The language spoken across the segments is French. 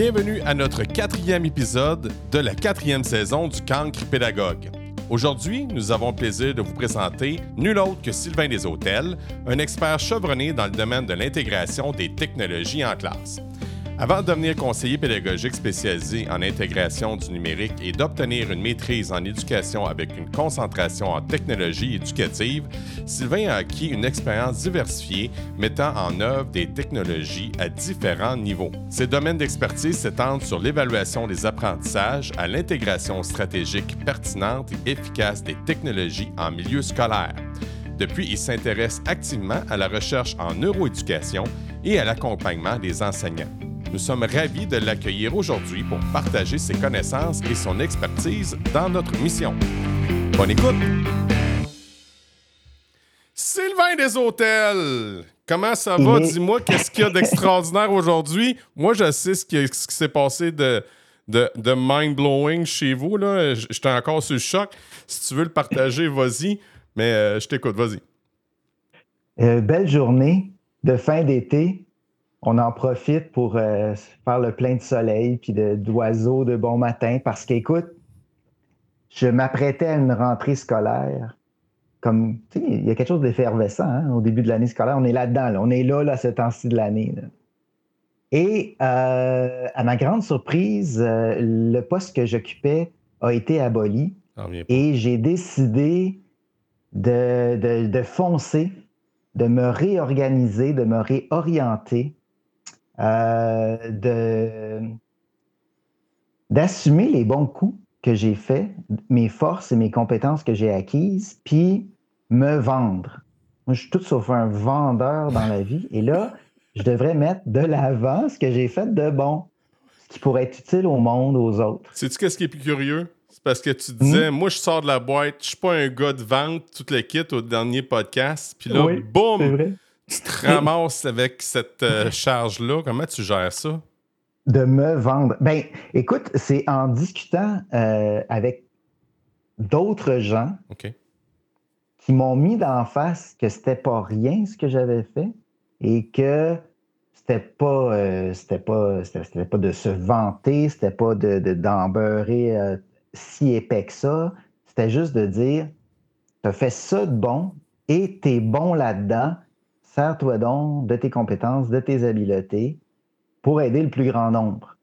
Bienvenue à notre quatrième épisode de la quatrième saison du Cancre Pédagogue. Aujourd'hui, nous avons le plaisir de vous présenter nul autre que Sylvain Deshôtels, un expert chevronné dans le domaine de l'intégration des technologies en classe. Avant de devenir conseiller pédagogique spécialisé en intégration du numérique et d'obtenir une maîtrise en éducation avec une concentration en technologie éducative, Sylvain a acquis une expérience diversifiée mettant en œuvre des technologies à différents niveaux. Ses domaines d'expertise s'étendent sur l'évaluation des apprentissages à l'intégration stratégique pertinente et efficace des technologies en milieu scolaire. Depuis, il s'intéresse activement à la recherche en neuroéducation et à l'accompagnement des enseignants. Nous sommes ravis de l'accueillir aujourd'hui pour partager ses connaissances et son expertise dans notre mission. Bonne écoute! Sylvain des Hôtels! Comment ça va? Dis-moi, qu'est-ce qu'il y a d'extraordinaire aujourd'hui? Moi, je sais ce qui, s'est passé de, de, mind-blowing chez vous. Là. J'étais encore sur le choc. Si tu veux le partager, vas-y. Mais euh, je t'écoute, vas-y. Euh, belle journée de fin d'été on en profite pour euh, faire le plein de soleil puis d'oiseaux de, bon matin parce qu'écoute, je m'apprêtais à une rentrée scolaire. Comme, tu sais, il y a quelque chose d'effervescent hein, au début de l'année scolaire. On est là-dedans, on est là, là, ce temps-ci de l'année. Et euh, à ma grande surprise, euh, le poste que j'occupais a été aboli. Et j'ai décidé de, de, foncer, de me réorganiser, de me réorienter euh, de, d'assumer les bons coups que j'ai faits, mes forces et mes compétences que j'ai acquises, puis me vendre. Moi, je suis tout sauf un vendeur dans la vie. Et là, je devrais mettre de l'avant ce que j'ai fait de bon, ce qui pourrait être utile au monde, aux autres. Sais-tu qu'est-ce qui est plus curieux? C'est parce que tu disais, hmm? moi, je sors de la boîte, je suis pas un gars de vente, toutes les kits au dernier podcast. Puis là, boum! Tu te ramasses avec cette euh, charge-là. Comment tu gères ça? De me vendre. Ben, écoute, c'est en discutant euh, avec d'autres gens qui m'ont mis d'en face que c'était pas rien ce que j'avais fait et que c'était pas, euh, c'était pas, c'était, pas de se vanter, c'était pas de, d'embeurrer si épais que ça. C'était juste de dire, tu as fait ça de bon et tu es bon là-dedans Sers-toi donc de tes compétences, de tes habiletés pour aider le plus grand nombre.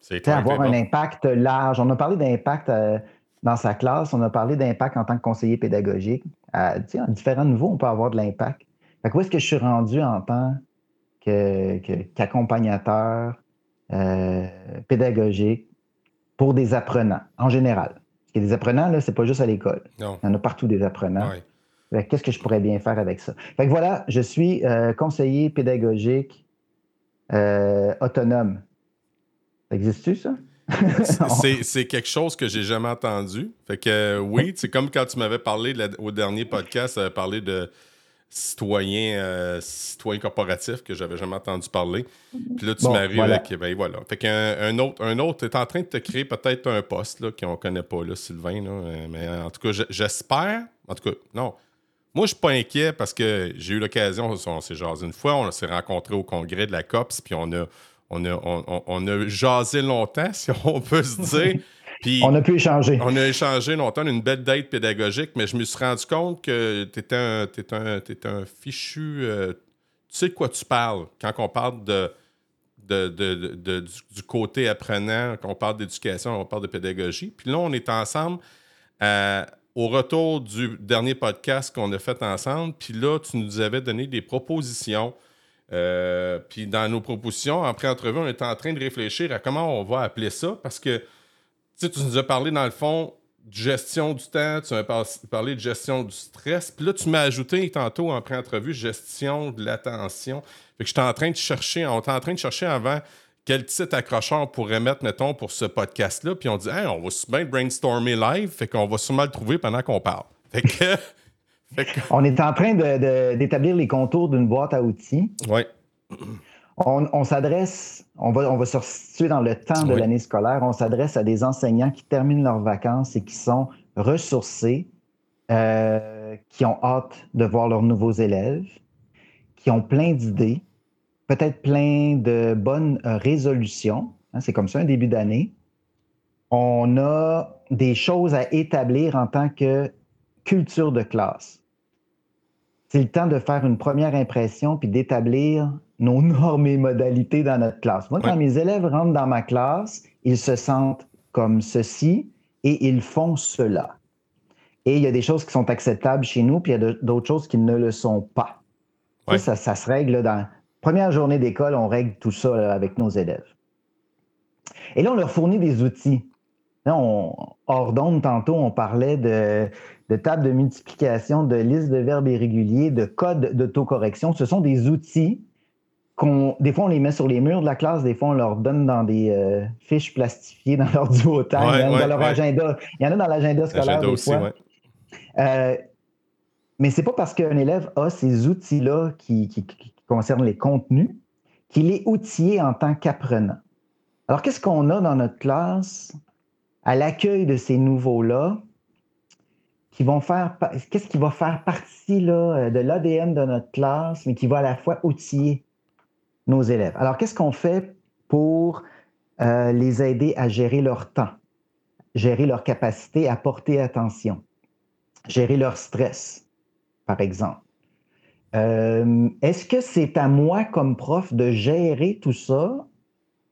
C'est avoir un impact large. On a parlé d'impact euh, dans sa classe, on a parlé d'impact en tant que conseiller pédagogique. À, différents niveaux, on peut avoir de l'impact. où est-ce que je suis rendu en tant qu'accompagnateur euh, pédagogique pour des apprenants, en général? Parce que des apprenants, là, c'est pas juste à l'école. Il y en a partout des apprenants. Qu'est-ce que je pourrais bien faire avec ça? Fait que voilà, je suis euh, conseiller pédagogique euh, autonome. Existe-tu, ça? c'est quelque chose que j'ai jamais entendu. Fait que euh, oui, c'est comme quand tu m'avais parlé au dernier podcast, tu parlé de citoyen, citoyen corporatif que j'avais jamais entendu parler. Puis là, tu m'arrives avec. Ben voilà. Fait qu'un un autre, un autre est en train de te créer peut-être un poste qu'on connaît pas, là, Sylvain. mais en tout cas, j'espère. En tout cas, non. Moi, je suis pas inquiet parce que j'ai eu l'occasion, on s'est jasé une fois, on s'est rencontré au congrès de la COPS, puis on a, on a, on, a jasé longtemps, si on peut se dire. Puis, on a pu échanger. On a échangé longtemps, une belle date pédagogique, mais je me suis rendu compte que tu étais un, un, un fichu. Euh, tu sais de quoi tu parles quand on parle de, de, du, côté apprenant, quand on parle d'éducation, on parle de pédagogie. Puis là, on est ensemble. Euh, au retour du dernier podcast qu'on a fait ensemble, puis là, tu nous avais donné des propositions. Euh, puis dans nos propositions, après entrevue, on était en train de réfléchir à comment on va appeler ça parce que tu nous as parlé dans le fond de gestion du temps, tu m'as parlé de gestion du stress, puis là, tu m'as ajouté tantôt en pré-entrevue gestion de l'attention. Fait que j'étais en train de chercher, on était en train de chercher avant quel titre accrocheur on pourrait mettre, mettons, pour ce podcast-là? Puis on dit, on va bien brainstormer live, fait qu'on va sûrement le trouver pendant qu'on parle. Fait que, On est en train d'établir les contours d'une boîte à outils. Oui. On, s'adresse, on va, on va se situer dans le temps de l'année scolaire. On s'adresse à des enseignants qui terminent leurs vacances et qui sont ressourcés, euh, qui ont hâte de voir leurs nouveaux élèves, qui ont plein d'idées, peut-être plein de bonnes résolutions. Hein, c'est comme ça un début d'année. On a des choses à établir en tant que culture de classe. C'est le temps de faire une première impression puis d'établir nos normes et modalités dans notre classe. Moi, quand mes élèves rentrent dans ma classe, ils se sentent comme ceci et ils font cela. Et il y a des choses qui sont acceptables chez nous, puis il y a d'autres choses qui ne le sont pas. Ça, ça, se règle dans première journée d'école, on règle tout ça avec nos élèves. Et là, on leur fournit des outils. Là, on, hors d'onde, tantôt, on parlait de, de table de multiplication, de liste de verbes irréguliers, de code d'autocorrection. Ce sont des outils qu'on, des fois, on les met sur les murs de la classe, des fois, on leur donne dans des euh, fiches plastifiées dans leur duotime, dans leur agenda. Il y en a dans l'agenda scolaire des fois. Euh, mais c'est pas parce qu'un élève a ces outils-là qui, qui, concernent les contenus qu'il est outillé en tant qu'apprenant. Alors, qu'est-ce qu'on a dans notre classe à l'accueil de ces nouveaux-là qui vont faire, qu'est-ce qui va faire partie là, de l'ADN de notre classe, mais qui va à la fois outiller nos élèves? Alors, qu'est-ce qu'on fait pour euh, les aider à gérer leur temps, gérer leur capacité à porter attention, gérer leur stress, par exemple? Euh, est-ce que c'est à moi comme prof de gérer tout ça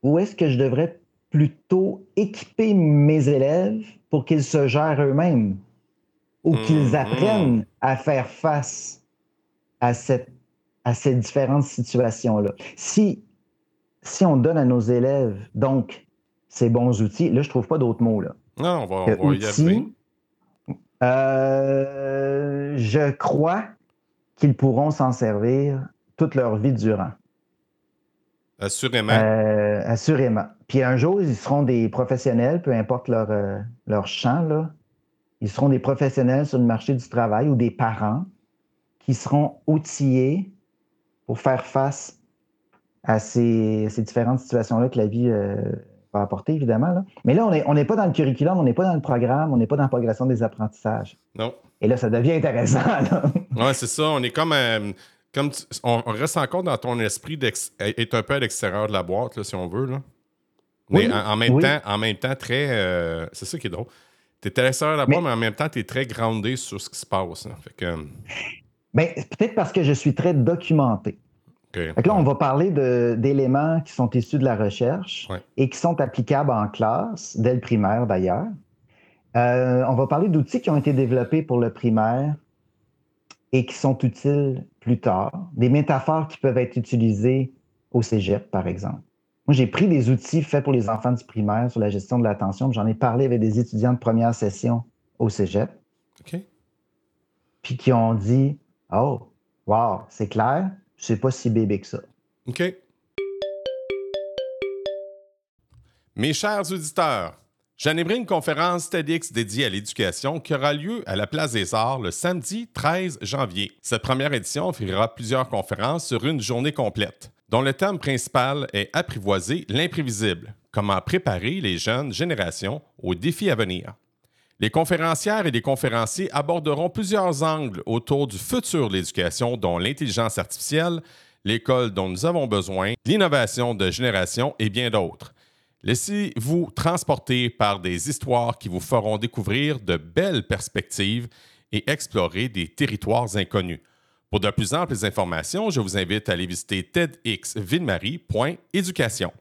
ou est-ce que je devrais plutôt équiper mes élèves pour qu'ils se gèrent eux-mêmes ou qu'ils mm-hmm. apprennent à faire face à, cette, à ces différentes situations-là? Si, si on donne à nos élèves, donc, ces bons outils, là, je ne trouve pas d'autres mots. Là. Non, on va, on va y euh, je crois qu'ils pourront s'en servir toute leur vie durant. Assurément. Euh, assurément. Puis un jour, ils seront des professionnels, peu importe leur, euh, leur champ, là. Ils seront des professionnels sur le marché du travail ou des parents qui seront outillés pour faire face à ces, ces différentes situations-là que la vie euh, va apporter, évidemment. Là. Mais là, on n'est on pas dans le curriculum, on n'est pas dans le programme, on n'est pas dans la progression des apprentissages. Non. Et là, ça devient intéressant. Oui, c'est ça. On est comme comme on reste encore dans ton esprit d'être un peu à l'extérieur de la boîte, là, si on veut. Là. Mais en, même temps, en même temps, très. Euh, c'est ça qui est drôle. Tu es à l'extérieur de la boîte, mais, en même temps, tu es très groundé sur ce qui se passe. Fait que... ben, peut-être parce que je suis très documenté. Fait que là, on va parler d'éléments qui sont issus de la recherche et qui sont applicables en classe, dès le primaire d'ailleurs. Euh, on va parler d'outils qui ont été développés pour le primaire et qui sont utiles plus tard, des métaphores qui peuvent être utilisées au cégep, par exemple. Moi, j'ai pris des outils faits pour les enfants du primaire sur la gestion de l'attention, j'en ai parlé avec des étudiants de première session au cégep. OK. Puis qui ont dit Oh, wow, c'est clair, je sais pas si bébé que ça. OK. Mes chers auditeurs, J'animerai une conférence TEDx dédiée à l'éducation qui aura lieu à la Place des Arts le samedi 13 janvier. Cette première édition offrira plusieurs conférences sur une journée complète, dont le thème principal est Apprivoiser l'imprévisible, comment préparer les jeunes générations aux défis à venir. Les conférencières et les conférenciers aborderont plusieurs angles autour du futur de l'éducation, dont l'intelligence artificielle, l'école dont nous avons besoin, l'innovation de génération et bien d'autres. Laissez-vous transporter par des histoires qui vous feront découvrir de belles perspectives et explorer des territoires inconnus. Pour de plus amples informations, je vous invite à aller visiter tedxvillemarie.éducation.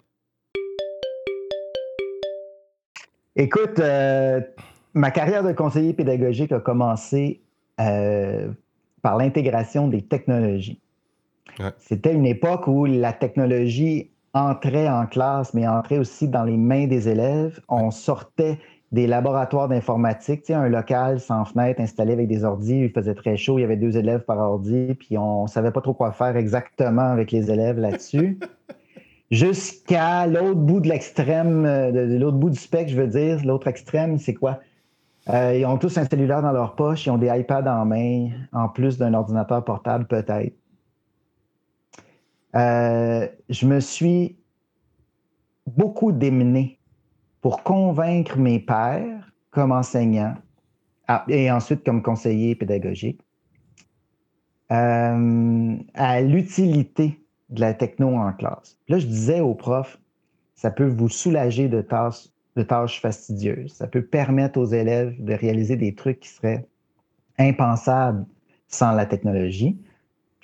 Écoute, euh, ma carrière de conseiller pédagogique a commencé euh, par l'intégration des technologies. C'était une époque où la technologie entrait en classe, mais entrait aussi dans les mains des élèves. On sortait des laboratoires d'informatique, tu sais, un local sans fenêtre installé avec des ordis, il faisait très chaud, il y avait deux élèves par ordi, puis on ne savait pas trop quoi faire exactement avec les élèves là-dessus. Jusqu'à l'autre bout de l'extrême, euh, de, l'autre bout du spectre, je veux dire, l'autre extrême, c'est quoi? Euh, ils ont tous un cellulaire dans leur poche, ils ont des iPads en main, en plus d'un ordinateur portable peut-être. Euh, je me suis beaucoup démené pour convaincre mes pères comme enseignant ah, et ensuite comme conseiller pédagogique euh, à l'utilité de la techno en classe. Là, je disais aux profs, ça peut vous soulager de tâches, de tâches fastidieuses. Ça peut permettre aux élèves de réaliser des trucs qui seraient impensables sans la technologie.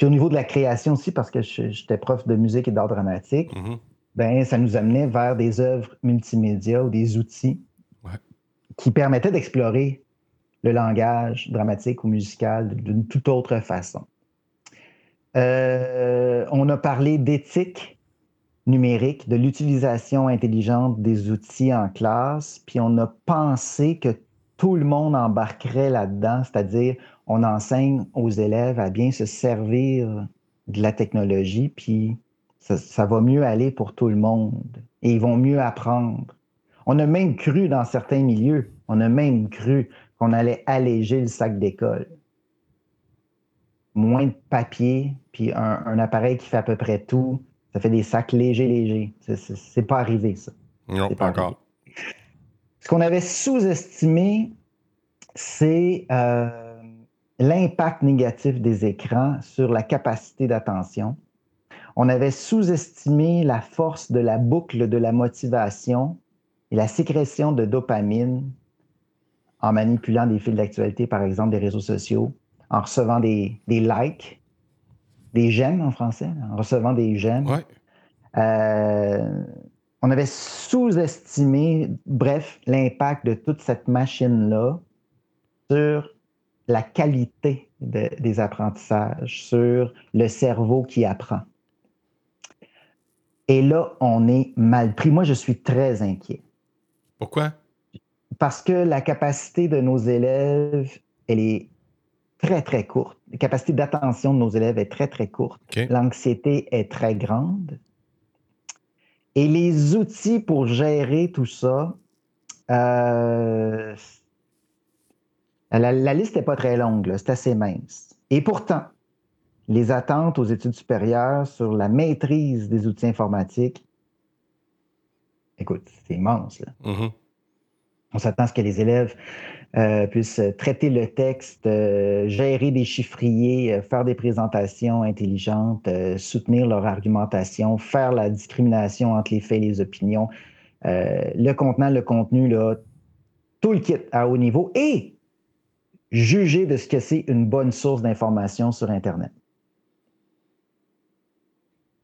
Puis au niveau de la création aussi, parce que j'étais prof de musique et d'art dramatique, mm-hmm. ben, ça nous amenait vers des œuvres multimédia ou des outils qui permettaient d'explorer le langage dramatique ou musical d'une toute autre façon. Euh, on a parlé d'éthique numérique, de l'utilisation intelligente des outils en classe, puis on a pensé que tout le monde embarquerait là-dedans, c'est-à-dire on enseigne aux élèves à bien se servir de la technologie, puis ça, va mieux aller pour tout le monde et ils vont mieux apprendre. On a même cru dans certains milieux, on a même cru qu'on allait alléger le sac d'école. Moins de papier, puis un, appareil qui fait à peu près tout. Ça fait des sacs légers, légers. C'est pas arrivé, ça. Non, pas, encore. Ce qu'on avait sous-estimé, c'est euh, l'impact négatif des écrans sur la capacité d'attention. On avait sous-estimé la force de la boucle de la motivation et la sécrétion de dopamine en manipulant des fils d'actualité, par exemple des réseaux sociaux, en recevant des, likes, des j'aime en français, en recevant des j'aime. Euh, on avait sous-estimé, bref, l'impact de toute cette machine-là sur la qualité des apprentissages, sur le cerveau qui apprend. Et là, on est mal pris. Moi, je suis très inquiet. Pourquoi? Parce que la capacité de nos élèves, elle est très, très courte. La capacité d'attention de nos élèves est très, très courte. L'anxiété est très grande. Et les outils pour gérer tout ça, euh, la, liste n'est pas très longue, c'est assez mince. Et pourtant, les attentes aux études supérieures sur la maîtrise des outils informatiques, écoute, c'est immense. Mm-hmm. On s'attend à ce que les élèves euh, puissent traiter le texte, euh, gérer des chiffriers, euh, faire des présentations intelligentes, soutenir leur argumentation, faire la discrimination entre les faits et les opinions, le contenant, le contenu, là, tout le kit à haut niveau et juger de ce que c'est une bonne source d'information sur Internet.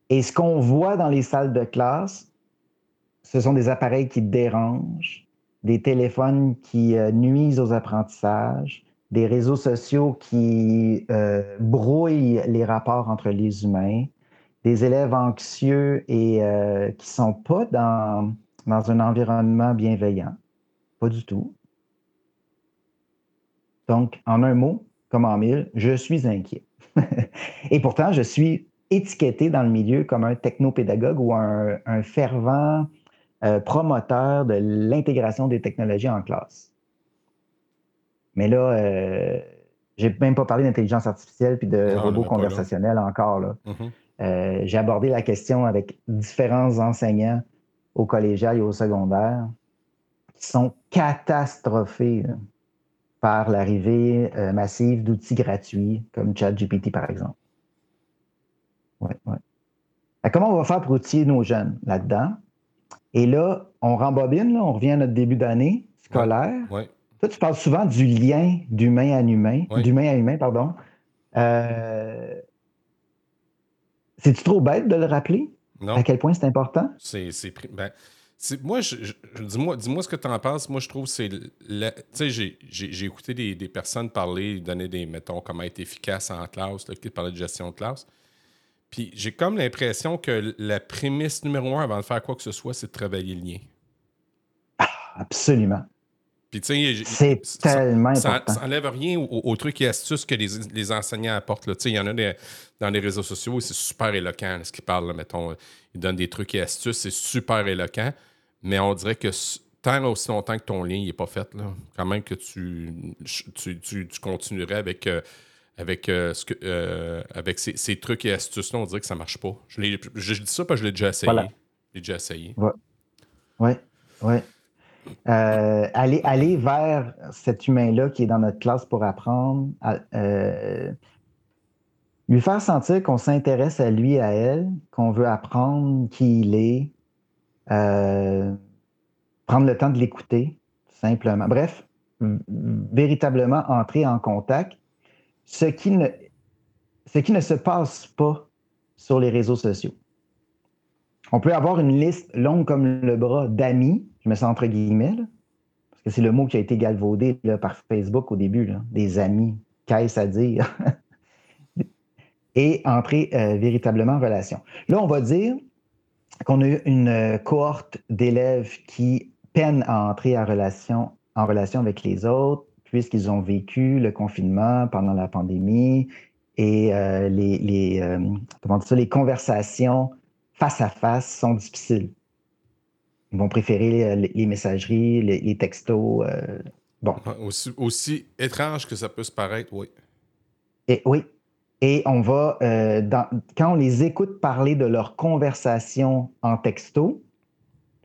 Et ce qu'on voit dans les salles de classe, ce sont des appareils qui dérangent, des téléphones qui euh, nuisent aux apprentissages, des réseaux sociaux qui euh, brouillent les rapports entre les humains, des élèves anxieux et euh, qui ne sont pas dans, dans un environnement bienveillant. Pas du tout. Donc, en un mot, comme en mille, je suis inquiet. et pourtant, je suis étiqueté dans le milieu comme un technopédagogue ou un, un fervent euh, promoteur de l'intégration des technologies en classe. Mais là, euh, j'ai même pas parlé d'intelligence artificielle puis de robots conversationnels encore. Là. Mm-hmm. Euh, j'ai abordé la question avec différents enseignants au collégial et au secondaire qui sont catastrophés par l'arrivée euh, massive d'outils gratuits comme ChatGPT, par exemple. Ouais, ouais. comment on va faire pour outiller nos jeunes là-dedans? Et là, on rembobine, là, on revient à notre début d'année scolaire. Toi, tu parles souvent du lien d'humain à humain, d'humain à humain, pardon. Euh, c'est-tu trop bête de le rappeler? Non. À quel point c'est important? C'est. Ben, moi, je, dis-moi, dis-moi ce que tu en penses. Moi, je trouve que c'est. Tu sais, j'ai, écouté des, personnes parler, donner des, mettons, comment être efficace en classe, là, qui parlaient de gestion de classe. Puis j'ai comme l'impression que la prémisse numéro un avant de faire quoi que ce soit, c'est de travailler le lien. Ah, absolument. Puis, tu sais, c'est tellement ça, important. Ça n'enlève rien aux, trucs et astuces que les, enseignants apportent. Tu sais, il y en a dans les réseaux sociaux, c'est super éloquent ce qu'ils parlent. mettons, ils donnent des trucs et astuces, c'est super éloquent. Mais on dirait que tant aussi longtemps que ton lien n'est pas fait, là, quand même que tu, tu, tu, continuerais avec. Euh, avec, euh, ce que, euh, avec ces, trucs et astuces-là, on dirait que ça marche pas. Je, dis ça parce que je l'ai déjà essayé. Je déjà essayé. Oui, oui. Ouais. Aller, aller vers cet humain-là qui est dans notre classe pour apprendre. lui faire sentir qu'on s'intéresse à lui, à elle, qu'on veut apprendre qui il est, euh, prendre le temps de l'écouter, simplement. Bref, véritablement entrer en contact, ce qui ne, ce qui ne se passe pas sur les réseaux sociaux. On peut avoir une liste longue comme le bras d'amis, je me sens entre guillemets, parce que c'est le mot qui a été galvaudé par Facebook au début, des amis. Qu'est-ce à dire? et entrer euh, véritablement en relation. Là, on va dire qu'on a eu une euh, cohorte d'élèves qui peinent à entrer en relation, en relation avec les autres, puisqu'ils ont vécu le confinement pendant la pandémie et euh, les, comment ça, les conversations face à face sont difficiles. Ils vont préférer les, messageries, les, textos. bon. Aussi, aussi étrange que ça peut se paraître, oui. Et, oui, et on va, euh, quand on les écoute parler de leur conversation en texto,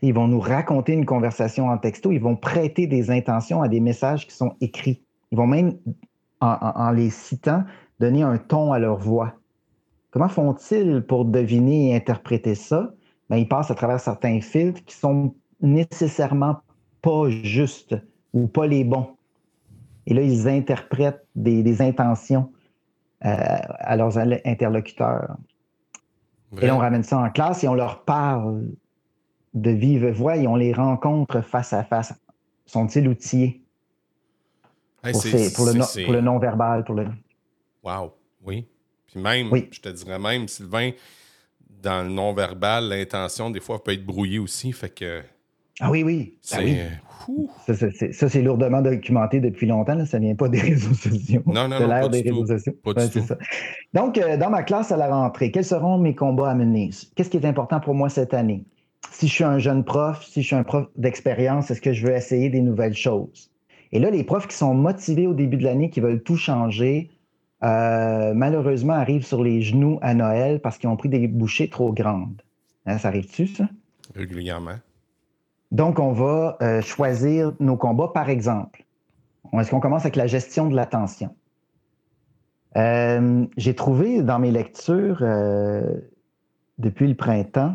ils vont nous raconter une conversation en texto, ils vont prêter des intentions à des messages qui sont écrits. Ils vont même, en, les citant, donner un ton à leur voix. Comment font-ils pour deviner et interpréter ça? Ben, ils passent à travers certains filtres qui sont nécessairement pas justes ou pas les bons. Et là, ils interprètent des intentions à leurs interlocuteurs. Et on ramène ça en classe et on leur parle de vive voix et on les rencontre face à face. Sont-ils outillés? Pour, le, non-verbal? Pour le... Wow, oui. Puis même, je te dirais même, Sylvain, dans le non-verbal, l'intention, des fois, peut être brouillée aussi. Fait que ah oui, oui. Ah ça, c'est lourdement documenté depuis longtemps. Ça ne vient pas des réseaux sociaux. Non, non, non. l'ère des réseaux sociaux. Donc, euh, dans ma classe à la rentrée, quels seront mes combats à mener? Qu'est-ce qui est important pour moi cette année? Si je suis un jeune prof, si je suis un prof d'expérience, est-ce que je veux essayer des nouvelles choses? Et là, les profs qui sont motivés au début de l'année, qui veulent tout changer, euh, malheureusement, arrivent sur les genoux à Noël parce qu'ils ont pris des bouchées trop grandes. Hein, ça arrive-tu, ça? Régulièrement. Donc, on va euh, choisir nos combats, par exemple. Est-ce qu'on commence avec la gestion de l'attention? Euh, j'ai trouvé dans mes lectures euh, depuis le printemps,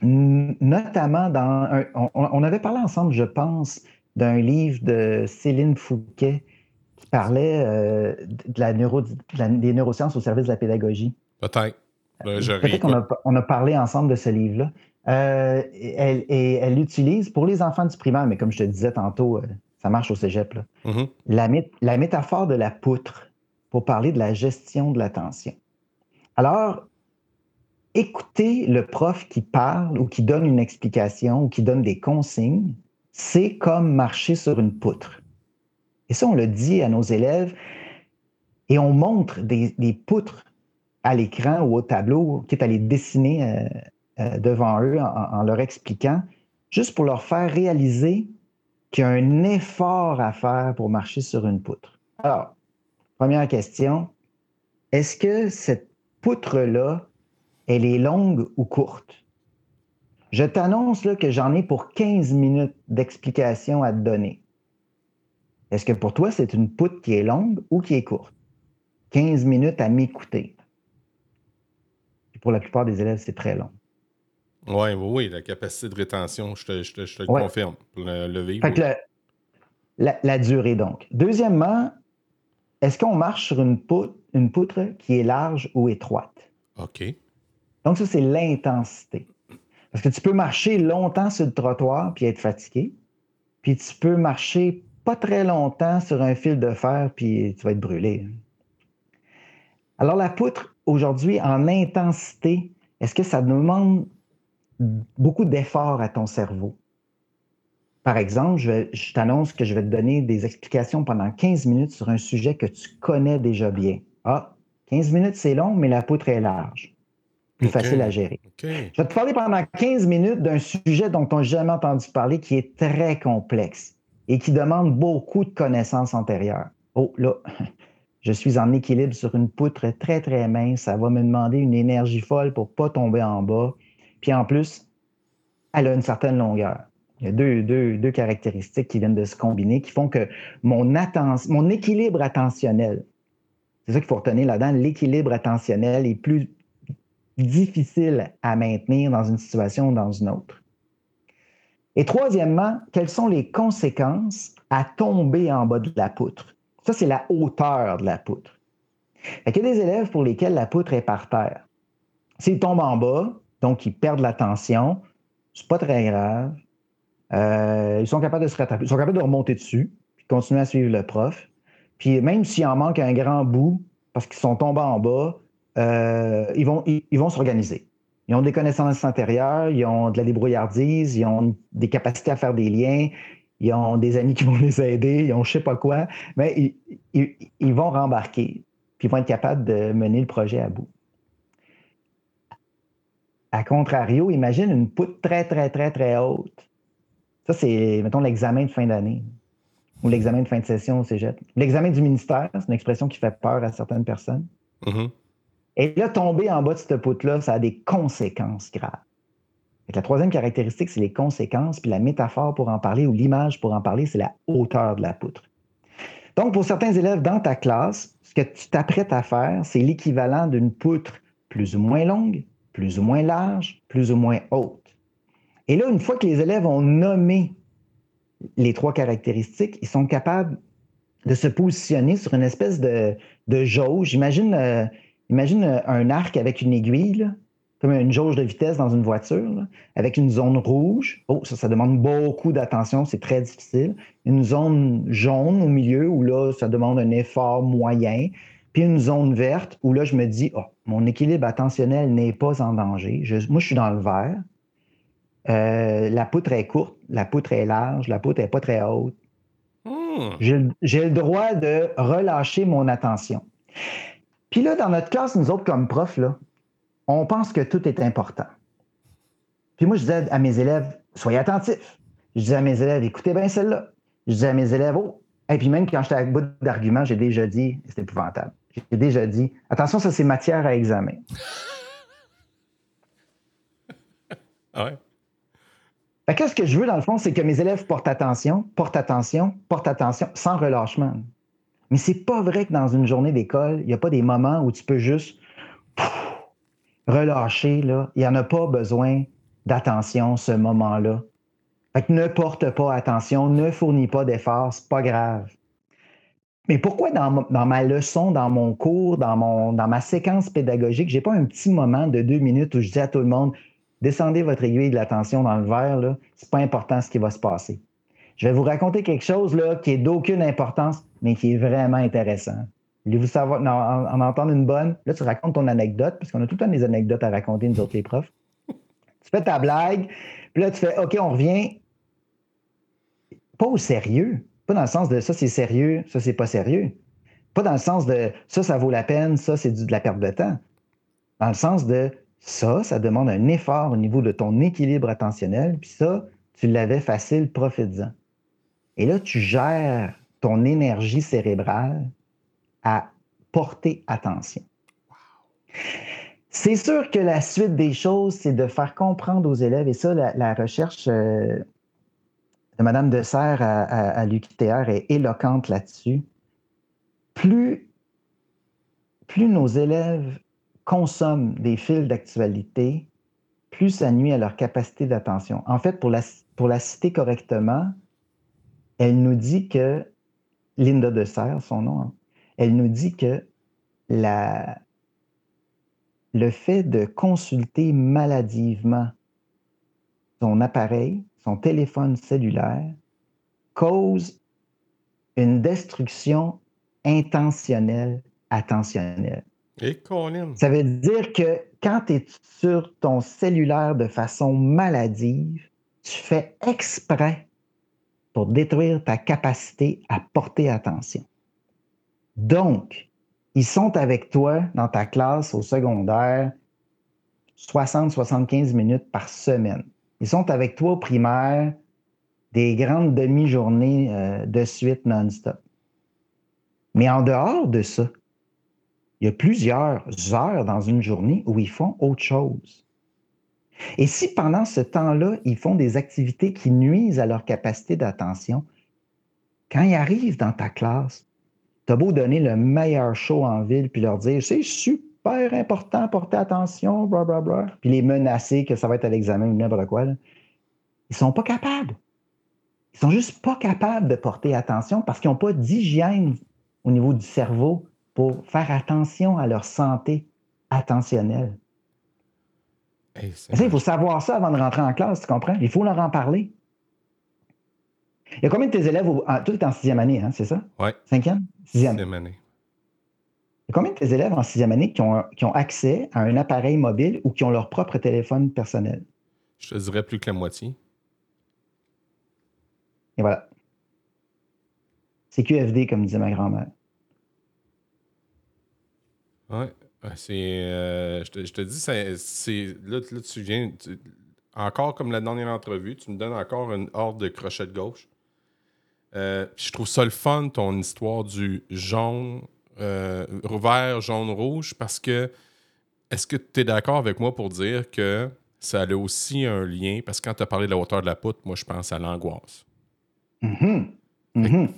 notamment dans on, avait parlé ensemble, je pense, d'un livre de Céline Fouquet qui parlait de la neuro, des neurosciences au service de la pédagogie. Peut-être. Peut-être qu'on a, on a parlé ensemble de ce livre-là. Euh, elle, et elle l'utilise pour les enfants du primaire, mais comme je te disais tantôt, euh, ça marche au cégep. Mm-hmm. la, la, métaphore de la poutre pour parler de la gestion de l'attention. Alors, écouter le prof qui parle ou qui donne une explication ou qui donne des consignes, c'est comme marcher sur une poutre. Et ça, on le dit à nos élèves et on montre des, poutres à l'écran ou au tableau, quitte à les dessiner euh, devant eux en, leur expliquant, juste pour leur faire réaliser qu'il y a un effort à faire pour marcher sur une poutre. Alors, première question, est-ce que cette poutre-là, elle est longue ou courte? Je t'annonce que j'en ai pour 15 minutes d'explication à te donner. Est-ce que pour toi, c'est une poutre qui est longue ou qui est courte? 15 minutes à m'écouter. Pour la plupart des élèves, c'est très long. Oui, oui, oui, la capacité de rétention, je te, le confirme, le, vivre. la, durée, donc. Deuxièmement, est-ce qu'on marche sur une poutre, une poutre qui est large ou étroite? OK. Donc, ça, c'est l'intensité. Parce que tu peux marcher longtemps sur le trottoir puis être fatigué, puis tu peux marcher pas très longtemps sur un fil de fer puis tu vas être brûlé. Alors, la poutre, aujourd'hui, en intensité, est-ce que ça demande beaucoup d'efforts à ton cerveau. Par exemple, je, t'annonce que je vais te donner des explications pendant 15 minutes sur un sujet que tu connais déjà bien. Ah, 15 minutes, c'est long, mais la poutre est large. Plus facile à gérer. Je vais te parler pendant 15 minutes d'un sujet dont tu n'as jamais entendu parler qui est très complexe et qui demande beaucoup de connaissances antérieures. Oh, là, je suis en équilibre sur une poutre très, très mince. Ça va me demander une énergie folle pour ne pas tomber en bas. Puis en plus, elle a une certaine longueur. Il y a deux, deux, caractéristiques qui viennent de se combiner qui font que mon, mon équilibre attentionnel, C'est ça qu'il faut retenir là-dedans. L'équilibre attentionnel est plus difficile à maintenir dans une situation ou dans une autre. Et troisièmement, quelles sont les conséquences à tomber en bas de la poutre? Ça, c'est la hauteur de la poutre. Il y a des élèves pour lesquels la poutre est par terre. S'ils tombent en bas, donc ils perdent l'attention, c'est pas très grave. Euh, ils sont capables de se rattraper, ils sont capables de remonter dessus, puis continuer à suivre le prof. Puis même s'il en manque un grand bout, parce qu'ils sont tombés en bas, euh, ils, vont, ils, vont s'organiser. Ils ont des connaissances intérieures, ils ont de la débrouillardise, ils ont des capacités à faire des liens, ils ont des amis qui vont les aider, ils ont je sais pas quoi, mais ils, ils vont rembarquer, puis ils vont être capables de mener le projet à bout. À contrario, imagine une poutre très, très, très, très haute. Ça, c'est, mettons, l'examen de fin d'année ou l'examen de fin de session au cégep. L'examen du ministère, c'est une expression qui fait peur à certaines personnes. Mm-hmm. Et là, tomber en bas de cette poutre-là, ça a des conséquences graves. la troisième caractéristique, c'est les conséquences, puis la métaphore pour en parler ou l'image pour en parler, c'est la hauteur de la poutre. Donc, pour certains élèves dans ta classe, ce que tu t'apprêtes à faire, c'est l'équivalent d'une poutre plus ou moins longue, plus ou moins large, plus ou moins haute. Et là, une fois que les élèves ont nommé les trois caractéristiques, ils sont capables de se positionner sur une espèce de, jauge. Imagine, euh, imagine euh, un arc avec une aiguille, comme une jauge de vitesse dans une voiture, avec une zone rouge. Oh, ça, ça demande beaucoup d'attention, c'est très difficile. Une zone jaune au milieu, où là, ça demande un effort moyen. Puis une zone verte, où là, je me dis, oh, mon équilibre attentionnel n'est pas en danger. moi, je suis dans le vert. Euh, la poutre est courte, la poutre est large, la poutre n'est pas très haute. Hmm. J'ai le droit de relâcher mon attention. Puis là, dans notre classe, nous autres, comme profs, là, on pense que tout est important. Puis moi, je disais à mes élèves, soyez attentifs. Je disais à mes élèves, écoutez bien celle-là. Je disais à mes élèves, oh. Et puis même quand j'étais à bout d'arguments, j'ai déjà dit, c'est épouvantable. J'ai déjà dit, attention, ça c'est matière à examen. ah ouais? Qu'est-ce que je veux, dans le fond, c'est que mes élèves portent attention, portent attention, portent attention, sans relâchement. Mais c'est pas vrai que dans une journée d'école, il n'y a pas des moments où tu peux juste relâcher. Là. Il n'y en a pas besoin d'attention, ce moment-là. Que ne porte pas attention, ne fournit pas d'efforts, c'est pas grave. Mais pourquoi dans, ma leçon, dans mon cours, dans, mon, dans ma séquence pédagogique, j'ai pas un petit moment de deux minutes où je dis à tout le monde descendez votre aiguille de l'attention dans le verre, ce n'est pas important ce qui va se passer. Je vais vous raconter quelque chose là, qui est d'aucune importance, mais qui est vraiment intéressant. Voulez-vous savoir, en, entendre une bonne? Là, tu racontes ton anecdote, parce qu'on a tout le temps des anecdotes à raconter, nous autres, les profs. Tu fais ta blague, puis là, tu fais OK, on revient. Pas au sérieux. Pas dans le sens de ça, c'est sérieux, ça, c'est pas sérieux. Pas dans le sens de ça, ça vaut la peine, ça, c'est de la perte de temps. Dans le sens de ça, ça demande un effort au niveau de ton équilibre attentionnel, puis ça, tu l'avais facile, profites-en. Et là, tu gères ton énergie cérébrale à porter attention. C'est sûr que la suite des choses, c'est de faire comprendre aux élèves, et ça, la, recherche euh, de Mme de Serres à, à, l'UQTR est éloquente là-dessus. Plus, nos élèves consomment des fils d'actualité, plus ça nuit à leur capacité d'attention. En fait, pour la, citer correctement, elle nous dit que, Linda de Serre, son nom, hein, elle nous dit que le fait de consulter maladivement son appareil, son téléphone cellulaire, cause une destruction intentionnelle attentionnelle. Ça veut dire que quand tu es sur ton cellulaire de façon maladive, tu fais exprès pour détruire ta capacité à porter attention. Donc, ils sont avec toi dans ta classe au secondaire 60-75 minutes par semaine. Ils sont avec toi au primaire des grandes demi-journées euh, de suite non-stop. Mais en dehors de ça, il y a plusieurs heures dans une journée où ils font autre chose. Et si pendant ce temps-là, ils font des activités qui nuisent à leur capacité d'attention, quand ils arrivent dans ta classe, T'as beau donner le meilleur show en ville, puis leur dire c'est super important, porter attention, bla bla bla, puis les menacer que ça va être à l'examen ou n'importe quoi, là. ils sont pas capables. Ils sont juste pas capables de porter attention parce qu'ils n'ont pas d'hygiène au niveau du cerveau pour faire attention à leur santé attentionnelle. il faut savoir ça avant de rentrer en classe, tu comprends? Il faut leur en parler. Il y a combien de tes élèves, tout est en sixième année, hein, c'est ça? Oui. Cinquième? Sixième. Sixième année. Il y a combien de tes élèves en sixième année qui ont, qui ont accès à un appareil mobile ou qui ont leur propre téléphone personnel? Je te dirais plus que la moitié. Et voilà. C'est QFD, comme disait ma grand-mère. Oui. C'est. Euh, je, te, dis, c'est. Là, tu viens. encore comme la dernière entrevue, tu me donnes encore une horde de crochet de gauche. Euh, je trouve ça le fun, ton histoire du jaune, euh, vert, jaune, rouge, parce que est-ce que tu es d'accord avec moi pour dire que ça a aussi un lien, parce que quand tu as parlé de la hauteur de la poutre, moi je pense à l'angoisse. Mm-hmm. Mm-hmm.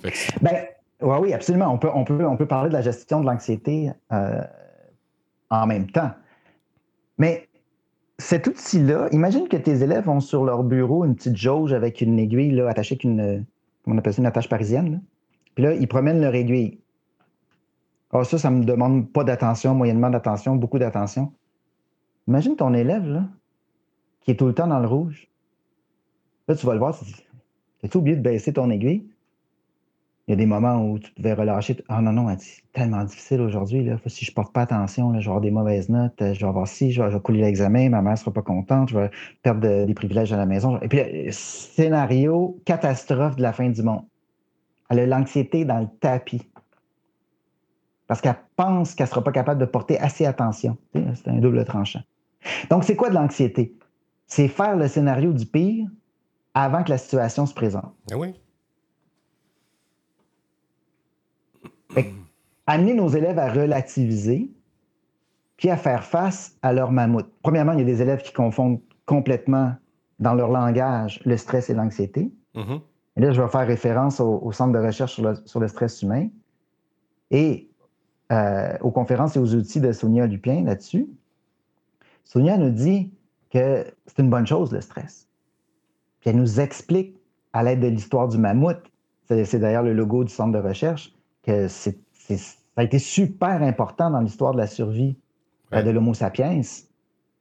Ben, oui, absolument. On peut, on, peut, on peut parler de la gestion de l'anxiété euh, en même temps. Mais cet outil-là, imagine que tes élèves ont sur leur bureau une petite jauge avec une aiguille là, attachée avec une, on appelle ça une attache parisienne. Puis là, ils promènent leur aiguille. Ah, ça, ça me demande pas d'attention, moyennement d'attention, beaucoup d'attention. Imagine ton élève, là, qui est tout le temps dans le rouge. Là, tu vas le voir, tu dis, as-tu oublié de baisser ton aiguille? Il y a des moments où tu pouvais relâcher. Ah non, non, c'est tellement difficile aujourd'hui. Si je ne porte pas attention, je vais avoir des mauvaises notes, je vais avoir ci, je vais, couler l'examen, ma mère ne sera pas contente, je vais perdre des privilèges à la maison. Et puis, scénario catastrophe de la fin du monde. Elle a l'anxiété dans le tapis. Parce qu'elle pense qu'elle ne sera pas capable de porter assez attention. C'est un double tranchant. Donc, c'est quoi de l'anxiété? C'est faire le scénario du pire avant que la situation se présente. Ah oui. amener nos élèves à relativiser, puis à faire face à leur mammouth. Premièrement, il y a des élèves qui confondent complètement dans leur langage le stress et l'anxiété. Mm-hmm. Et là, je vais faire référence au, Centre de recherche sur le, stress humain et euh, aux conférences et aux outils de Sonia Lupien là-dessus. Sonia nous dit que c'est une bonne chose, le stress. Puis elle nous explique, à l'aide de l'histoire du mammouth, c'est d'ailleurs le logo du centre de recherche, que c'est, ça a été super important dans l'histoire de la survie euh, de l'Homo sapiens.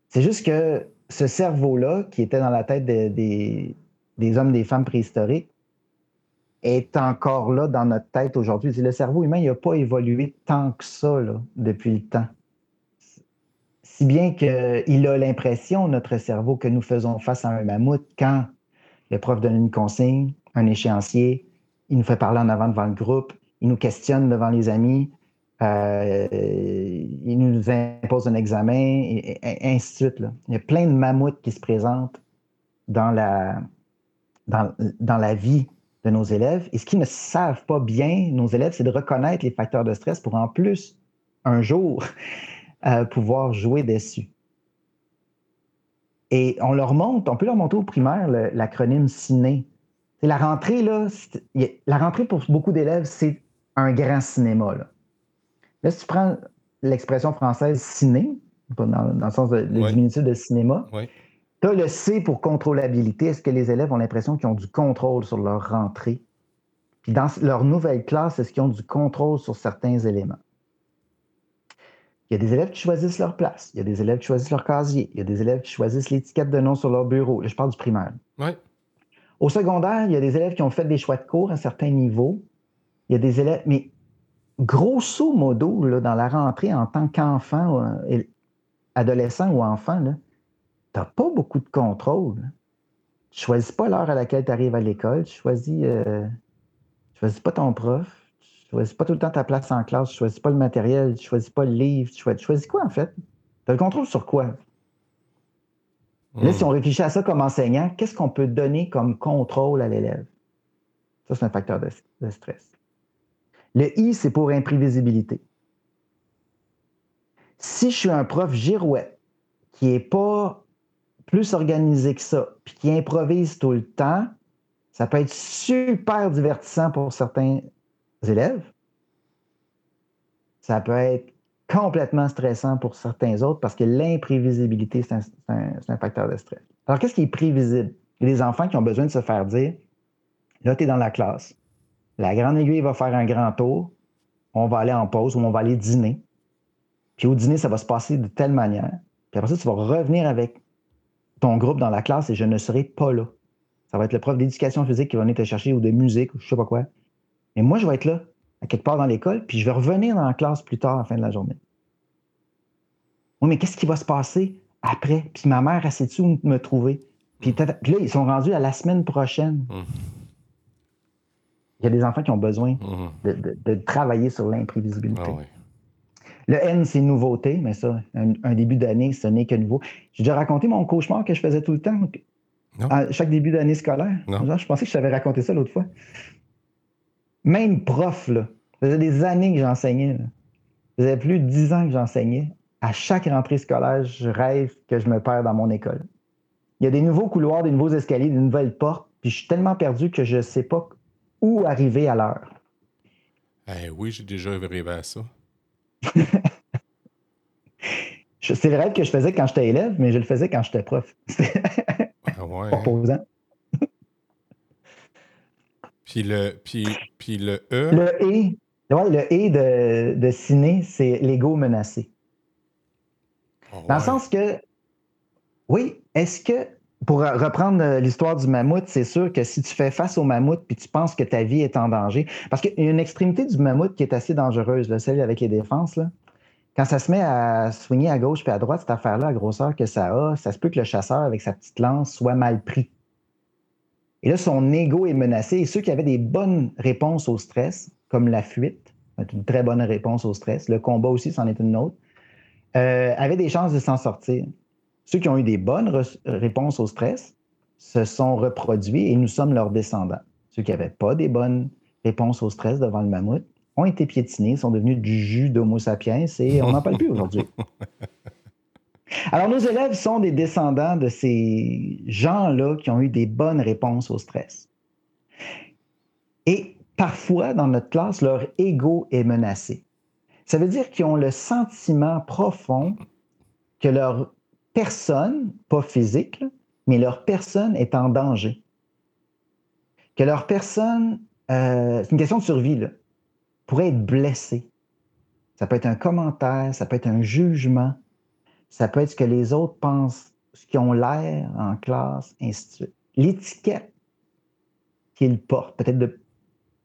C'est juste que ce cerveau-là, qui était dans la tête des, des hommes, des femmes préhistoriques, est encore là dans notre tête aujourd'hui. Le cerveau humain n'a pas évolué tant que ça depuis le temps. Si bien qu'il a l'impression, notre cerveau, que nous faisons face à un mammouth quand le prof donne une consigne, un échéancier, il nous fait parler en avant devant le groupe, il nous questionne devant les amis, euh, il nous impose un examen, et, ainsi de suite. Il y a plein de mammouths qui se présentent dans la, dans, dans la vie de nos élèves. Et ce qu'ils ne savent pas bien, nos élèves, c'est de reconnaître les facteurs de stress pour en plus, un jour, euh, pouvoir jouer dessus. Et on leur montre, on peut leur montrer au primaire l'acronyme CINE. La rentrée, là, la rentrée pour beaucoup d'élèves, c'est un grand cinéma. Là, si tu prends l'expression française ciné, dans, le sens de, le diminutif de cinéma, tu as le C pour contrôlabilité. Est-ce que les élèves ont l'impression qu'ils ont du contrôle sur leur rentrée? Puis dans leur nouvelle classe, est-ce qu'ils ont du contrôle sur certains éléments? Il y a des élèves qui choisissent leur place. Il y a des élèves qui choisissent leur casier. Il y a des élèves qui choisissent l'étiquette de nom sur leur bureau. Là, je parle du primaire. Au secondaire, il y a des élèves qui ont fait des choix de cours à certains niveaux il y a des élèves, mais grosso modo, là, dans la rentrée en tant qu'enfant, euh, adolescent ou enfant, tu n'as pas beaucoup de contrôle. Tu ne choisis pas l'heure à laquelle tu arrives à l'école, tu choisis, euh, choisis pas ton prof, tu ne choisis pas tout le temps ta place en classe, tu ne choisis pas le matériel, tu ne choisis pas le livre, tu choisis, quoi en fait? Tu as le contrôle sur quoi? Là, si hmm. on réfléchit à ça comme enseignant, qu'est-ce qu'on peut donner comme contrôle à l'élève? Ça, c'est un facteur de stress. Le I, c'est pour imprévisibilité. Si je suis un prof girouette qui n'est pas plus organisé que ça, puis qui improvise tout le temps, ça peut être super divertissant pour certains élèves. ça peut être complètement stressant pour certains autres parce que l'imprévisibilité, c'est un, facteur de stress. Alors, qu'est-ce qui est prévisible? Il y a des enfants qui ont besoin de se faire dire, là, tu es dans la classe, la grande aiguille va faire un grand tour, on va aller en pause ou on va aller dîner. Puis au dîner, ça va se passer de telle manière. Puis après ça, tu vas revenir avec ton groupe dans la classe et je ne serai pas là. Ça va être le prof d'éducation physique qui va venir te chercher ou de musique ou je sais pas quoi. Et moi, je vais être là, à quelque part dans l'école, puis je vais revenir dans la classe plus tard à la fin de la journée. Oui, mais qu'est-ce qui va se passer après? Puis ma mère, elle sait-tu où me trouver? Puis, là, ils sont rendus à la semaine prochaine. Mmh. Il y a des enfants qui ont besoin mmh. de, travailler sur l'imprévisibilité. Ah le N, c'est nouveauté, mais ça, un, début d'année, ce n'est que nouveau. J'ai déjà raconté mon cauchemar que je faisais tout le temps, à chaque début d'année scolaire. je pensais que je t'avais raconté ça l'autre fois. Même prof, là, ça faisait des années que j'enseignais. Ça faisait plus de dix ans que j'enseignais. À chaque rentrée scolaire, je rêve que je me perds dans mon école. Il y a des nouveaux couloirs, des nouveaux escaliers, des nouvelles portes, puis je suis tellement perdu que je ne sais pas où arriver à l'heure. Eh oui, j'ai déjà rêvé à ça. c'est le rêve que je faisais quand j'étais élève, mais je le faisais quand j'étais prof. ah ouais. Puis le, puis, puis le E? Le E. le E de, de ciné, c'est l'ego menacé. Ah Dans le sens que, oui, est-ce que, pour reprendre l'histoire du mammouth, c'est sûr que si tu fais face au mammouth puis tu penses que ta vie est en danger, parce qu'il y a une extrémité du mammouth qui est assez dangereuse, celle avec les défenses, là. quand ça se met à soigner à gauche puis à droite, cette affaire-là, la grosseur que ça a, ça se peut que le chasseur, avec sa petite lance, soit mal pris. Et là, son ego est menacé. Et ceux qui avaient des bonnes réponses au stress, comme la fuite, une très bonne réponse au stress, le combat aussi, c'en est une autre, euh, avaient des chances de s'en sortir. Ceux qui ont eu des bonnes réponses au stress se sont reproduits et nous sommes leurs descendants. Ceux qui n'avaient pas des bonnes réponses au stress devant le mammouth ont été piétinés, sont devenus du jus d'Homo sapiens et on n'en parle plus aujourd'hui. Alors, nos élèves sont des descendants de ces gens-là qui ont eu des bonnes réponses au stress. Et parfois, dans notre classe, leur ego est menacé. Ça veut dire qu'ils ont le sentiment profond que leur personne, pas physique, mais leur personne est en danger. Que leur personne, euh, c'est une question de survie, pourrait être blessée. Ça peut être un commentaire, ça peut être un jugement, ça peut être ce que les autres pensent, ce qu'ils ont l'air en classe, ainsi de suite. L'étiquette qu'ils portent, peut-être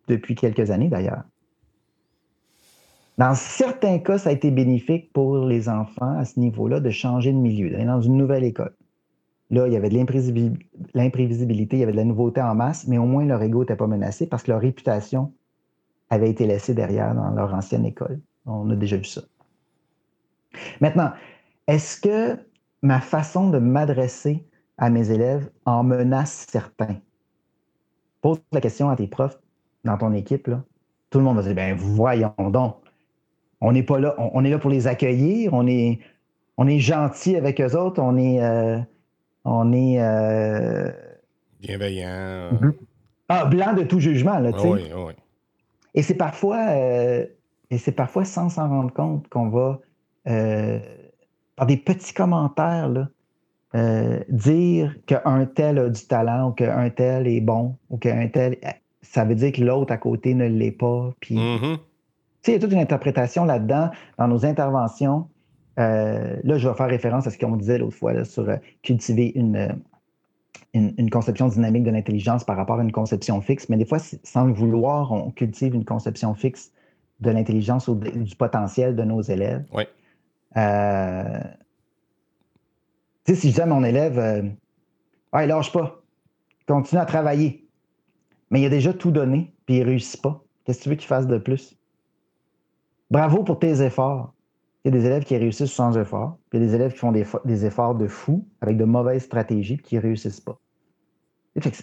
depuis quelques années d'ailleurs. Dans certains cas, ça a été bénéfique pour les enfants à ce niveau-là de changer de milieu, d'aller dans une nouvelle école. Là, il y avait de l'imprévisibilité, il y avait de la nouveauté en masse, mais au moins leur ego n'était pas menacé parce que leur réputation avait été laissée derrière dans leur ancienne école. On a déjà vu ça. Maintenant, est-ce que ma façon de m'adresser à mes élèves en menace certains? Pose la question à tes profs dans ton équipe. Là. Tout le monde va dire ben voyons donc. On n'est pas là, on, est là pour les accueillir, on est, on est gentil avec eux autres, on est. Euh, on est euh, Bienveillant. Ah, blanc de tout jugement, là, tu sais. Oui, oui. Et c'est parfois, euh, et c'est parfois sans s'en rendre compte qu'on va par des petits commentaires, là, dire qu'un tel a du talent ou qu'un tel est bon ou qu'un tel. Ça veut dire que l'autre à côté ne l'est pas. Puis, mm-hmm. Il y a toute une interprétation là-dedans dans nos interventions. Euh, là, je vais faire référence à ce qu'on disait l'autre fois sur euh, cultiver une, une, conception dynamique de l'intelligence par rapport à une conception fixe. Mais des fois, sans le vouloir, on cultive une conception fixe de l'intelligence ou du potentiel de nos élèves. Oui. Euh, si je dis à mon élève, euh, ouais, lâche pas, continue à travailler, mais il a déjà tout donné, puis il ne réussit pas, qu'est-ce que tu veux qu'il fasse de plus? Bravo pour tes efforts. Il y a des élèves qui réussissent sans effort, puis il y a des élèves qui font des, efforts de fou avec de mauvaises stratégies, qui ne réussissent pas.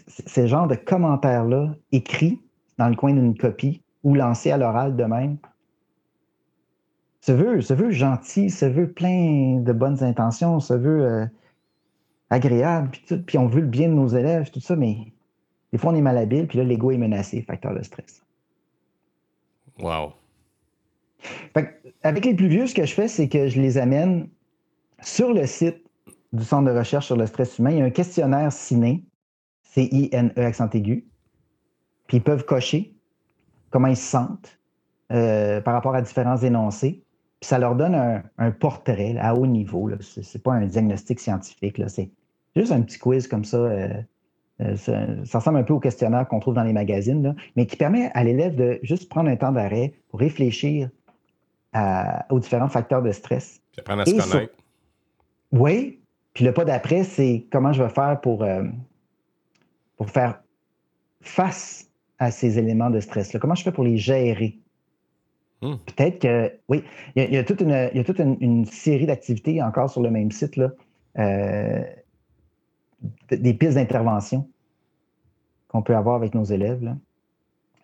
Ces genres de commentaires-là, écrits dans le coin d'une copie ou lancés à l'oral de même, se veut, se veut gentil, se veut plein de bonnes intentions, se veut euh, agréable, puis, puis on veut le bien de nos élèves, tout ça, mais des fois on est malhabile, puis là l'ego est menacé, facteur de stress. Wow. Avec les plus vieux, ce que je fais, c'est que je les amène sur le site du Centre de recherche sur le stress humain. Il y a un questionnaire ciné, C-I-N-E accent aigu. Puis ils peuvent cocher comment ils se sentent euh, par rapport à différents énoncés. Puis ça leur donne un, portrait à haut niveau. Ce n'est pas un diagnostic scientifique. C'est juste un petit quiz comme ça. Euh, euh, ça, ressemble un peu au questionnaire qu'on trouve dans les magazines, mais qui permet à l'élève de juste prendre un temps d'arrêt pour réfléchir aux différents facteurs de stress. Puis apprendre à se connaître. Oui. Puis le pas d'après, c'est comment je vais faire pour, euh, pour faire face à ces éléments de stress-là. Comment je fais pour les gérer? Hmm. Peut-être que, oui, il y, a, toute une, il y a toute une, série d'activités encore sur le même site, là, euh, des pistes d'intervention qu'on peut avoir avec nos élèves. Là.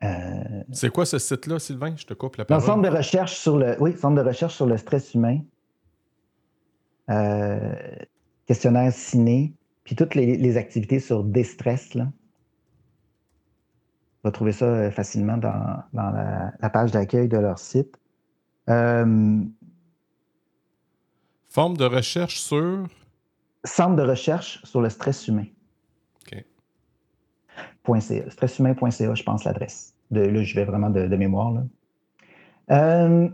Euh, c'est quoi ce site-là, Sylvain? Je te coupe la parole. centre de recherche sur le, oui, centre de recherche sur le stress humain. Euh, questionnaire ciné, puis toutes les, activités sur déstress. Là. On va trouver ça euh, facilement dans, la, page d'accueil de leur site. Forme de recherche sur? Centre de recherche sur le stress humain. Stresshumain.ca, je pense, l'adresse. Là, je vais vraiment de, mémoire. Euh,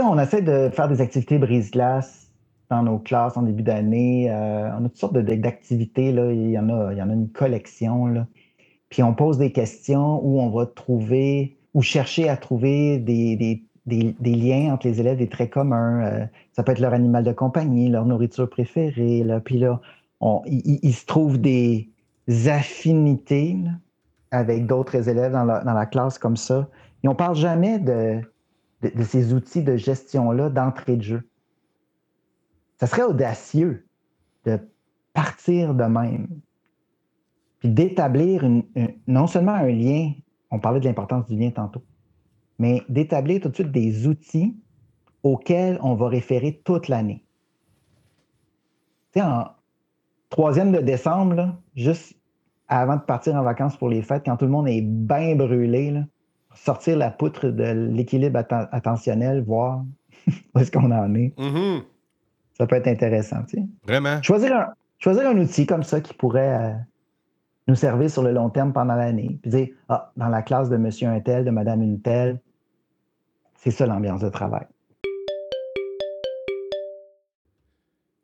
on essaie de faire des activités brise-glace dans nos classes en début d'année. Euh, on a toutes sortes d'activités. Il, y en a, il y en a une collection. Là. Puis on pose des questions où on va trouver ou chercher à trouver des, liens entre les élèves, des traits communs. Euh, ça peut être leur animal de compagnie, leur nourriture préférée. Puis là, il, se trouve des, affinités avec d'autres élèves dans la, classe comme ça. Et on ne parle jamais de, ces outils de gestion-là d'entrée de jeu. Ça serait audacieux de partir de même, puis d'établir non seulement un lien, on parlait de l'importance du lien tantôt, mais d'établir tout de suite des outils auxquels on va référer toute l'année. Tu sais, en troisième de décembre, juste avant de partir en vacances pour les fêtes, quand tout le monde est bien brûlé, sortir la poutre de l'équilibre attentionnel, voir où est-ce qu'on en est. Mm-hmm. Ça peut être intéressant. Tu sais. Vraiment. Choisir un, choisir un outil comme ça qui pourrait euh, nous servir sur le long terme pendant l'année. Puis dire, ah, dans la classe de monsieur un tel, de madame une telle, c'est ça l'ambiance de travail.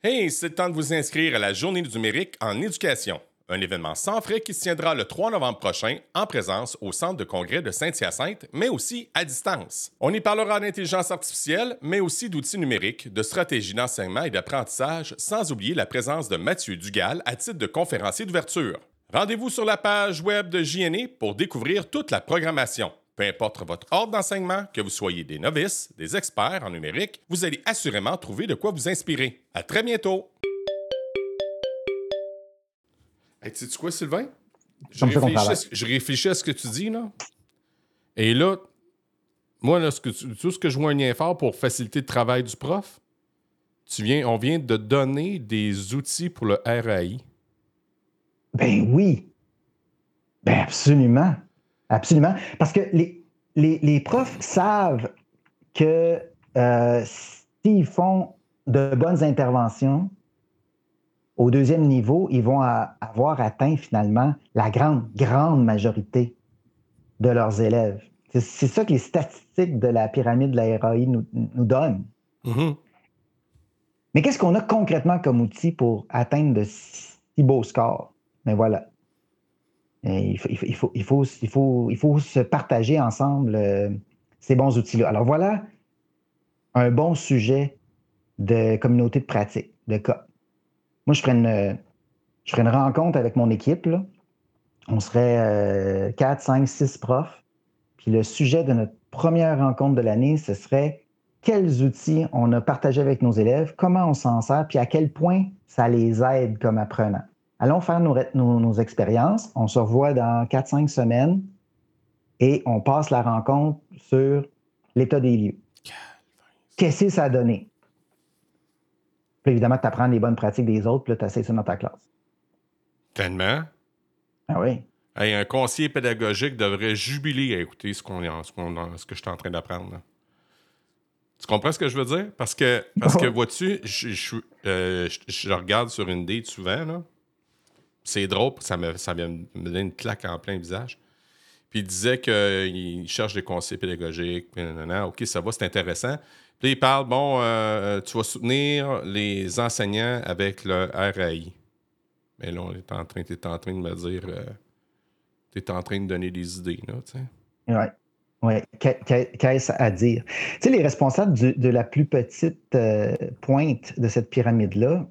Hey, c'est le temps de vous inscrire à la Journée du numérique en éducation. Un événement sans frais qui se tiendra le 3 novembre prochain en présence au Centre de congrès de Saint-Hyacinthe, mais aussi à distance. On y parlera d'intelligence artificielle, mais aussi d'outils numériques, de stratégies d'enseignement et d'apprentissage, sans oublier la présence de Mathieu Dugal à titre de conférencier d'ouverture. Rendez-vous sur la page web de JNE pour découvrir toute la programmation. Peu importe votre ordre d'enseignement, que vous soyez des novices, des experts en numérique, vous allez assurément trouver de quoi vous inspirer. À très bientôt! Hey, tu sais quoi, Sylvain? Je réfléchis, à ce que tu dis, là. Et là, moi, là, ce que tu, tout ce que je vois un lien fort pour faciliter le travail du prof, tu viens, on vient de donner des outils pour le RAI. Ben oui. Ben absolument. Absolument. Parce que les, les, profs savent que euh, s'ils font de bonnes interventions, au deuxième niveau, ils vont avoir atteint finalement la grande, grande majorité de leurs élèves. C'est ça que les statistiques de la pyramide de la RAI nous, donnent. Mm-hmm. Mais qu'est-ce qu'on a concrètement comme outil pour atteindre de si beaux scores? Mais voilà. Il faut, il, faut, il, faut, il, faut, il faut se partager ensemble euh, ces bons outils-là. Alors voilà un bon sujet de communauté de pratique, de cas. Moi, je ferais une, je une rencontre avec mon équipe. On serait 4, 5, 6 profs. Puis le sujet de notre première rencontre de l'année, ce serait quels outils on a partagé avec nos élèves, comment on s'en sert, puis à quel point ça les aide comme apprenants. Allons faire nos, nos, expériences. On se revoit dans 4-5 semaines et on passe la rencontre sur l'état des lieux. Qu'est-ce que ça a donné? Puis évidemment, tu apprends les bonnes pratiques des autres, puis tu essaies ça dans ta classe. Tellement. Ah oui. un conseiller pédagogique devrait jubiler à écouter ce, qu'on, ce, ce que je suis en train d'apprendre. Tu comprends ce que je veux dire? Parce que, parce que vois-tu, je, euh, je, regarde sur une date souvent, là. C'est drôle, ça me, ça me donne une claque en plein visage. Puis il disait qu'il cherche des conseils pédagogiques. Puis, OK, ça va, c'est intéressant. Puis il parle, bon, euh, tu vas soutenir les enseignants avec le RAI. Mais là, on est en train, tu es en train de me dire, euh, tu es en train de donner des idées, là, tu sais. Ouais. Oui, qu'est-ce à dire? Tu sais, les responsables de la plus petite euh, pointe de cette pyramide-là,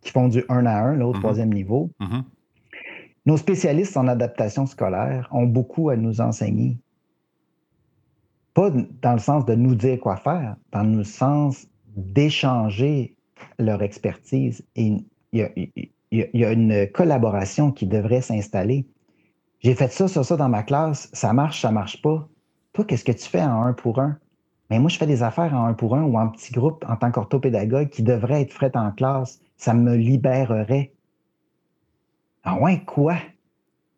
qui font du 1 à 1, là, au mm-hmm. troisième niveau, mm-hmm. nos spécialistes en adaptation scolaire ont beaucoup à nous enseigner. Pas dans le sens de nous dire quoi faire, dans le sens d'échanger leur expertise. Et il y a une collaboration qui devrait s'installer. J'ai fait ça, ça, ça dans ma classe, ça marche, ça marche pas toi, qu'est-ce que tu fais en un pour un? Mais moi, je fais des affaires en un pour un ou en petit groupe en tant qu'orthopédagogue qui devraient être faites en classe. Ça me libérerait. Ah ouais, quoi?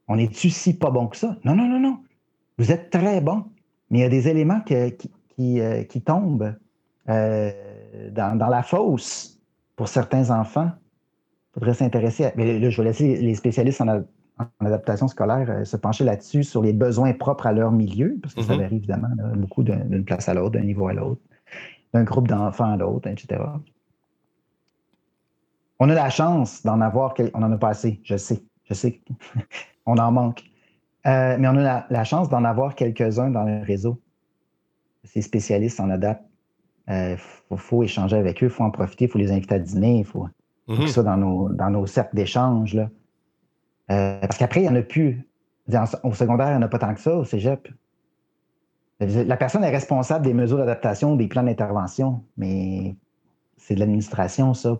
On est-tu si pas bon que ça? Non, non, non, non. Vous êtes très bon. Mais il y a des éléments qui, qui, euh, tombent euh, dans, la fosse pour certains enfants. Il faudrait s'intéresser à. Mais là, je vais laisser les spécialistes en, en adaptation scolaire euh, se pencher là-dessus, sur les besoins propres à leur milieu, parce que ça mhm. varie évidemment beaucoup d'une place à l'autre, d'un niveau à l'autre, d'un groupe d'enfants à l'autre, etc. On a la chance d'en avoir, on en a pas assez, je sais, je sais, on en manque. Euh, mais on a la, chance d'en avoir quelques-uns dans le réseau. Ces spécialistes en adaptent. Il euh, faut, échanger avec eux, il faut en profiter, il faut les inviter à dîner, il faut, mhm. ça dans nos, dans nos cercles d'échange. Euh, parce qu'après, il n'y en a plus. Au secondaire, il n'y en a pas tant que ça, au cégep. La personne est responsable des mesures d'adaptation, des plans d'intervention, mais c'est de l'administration, ça.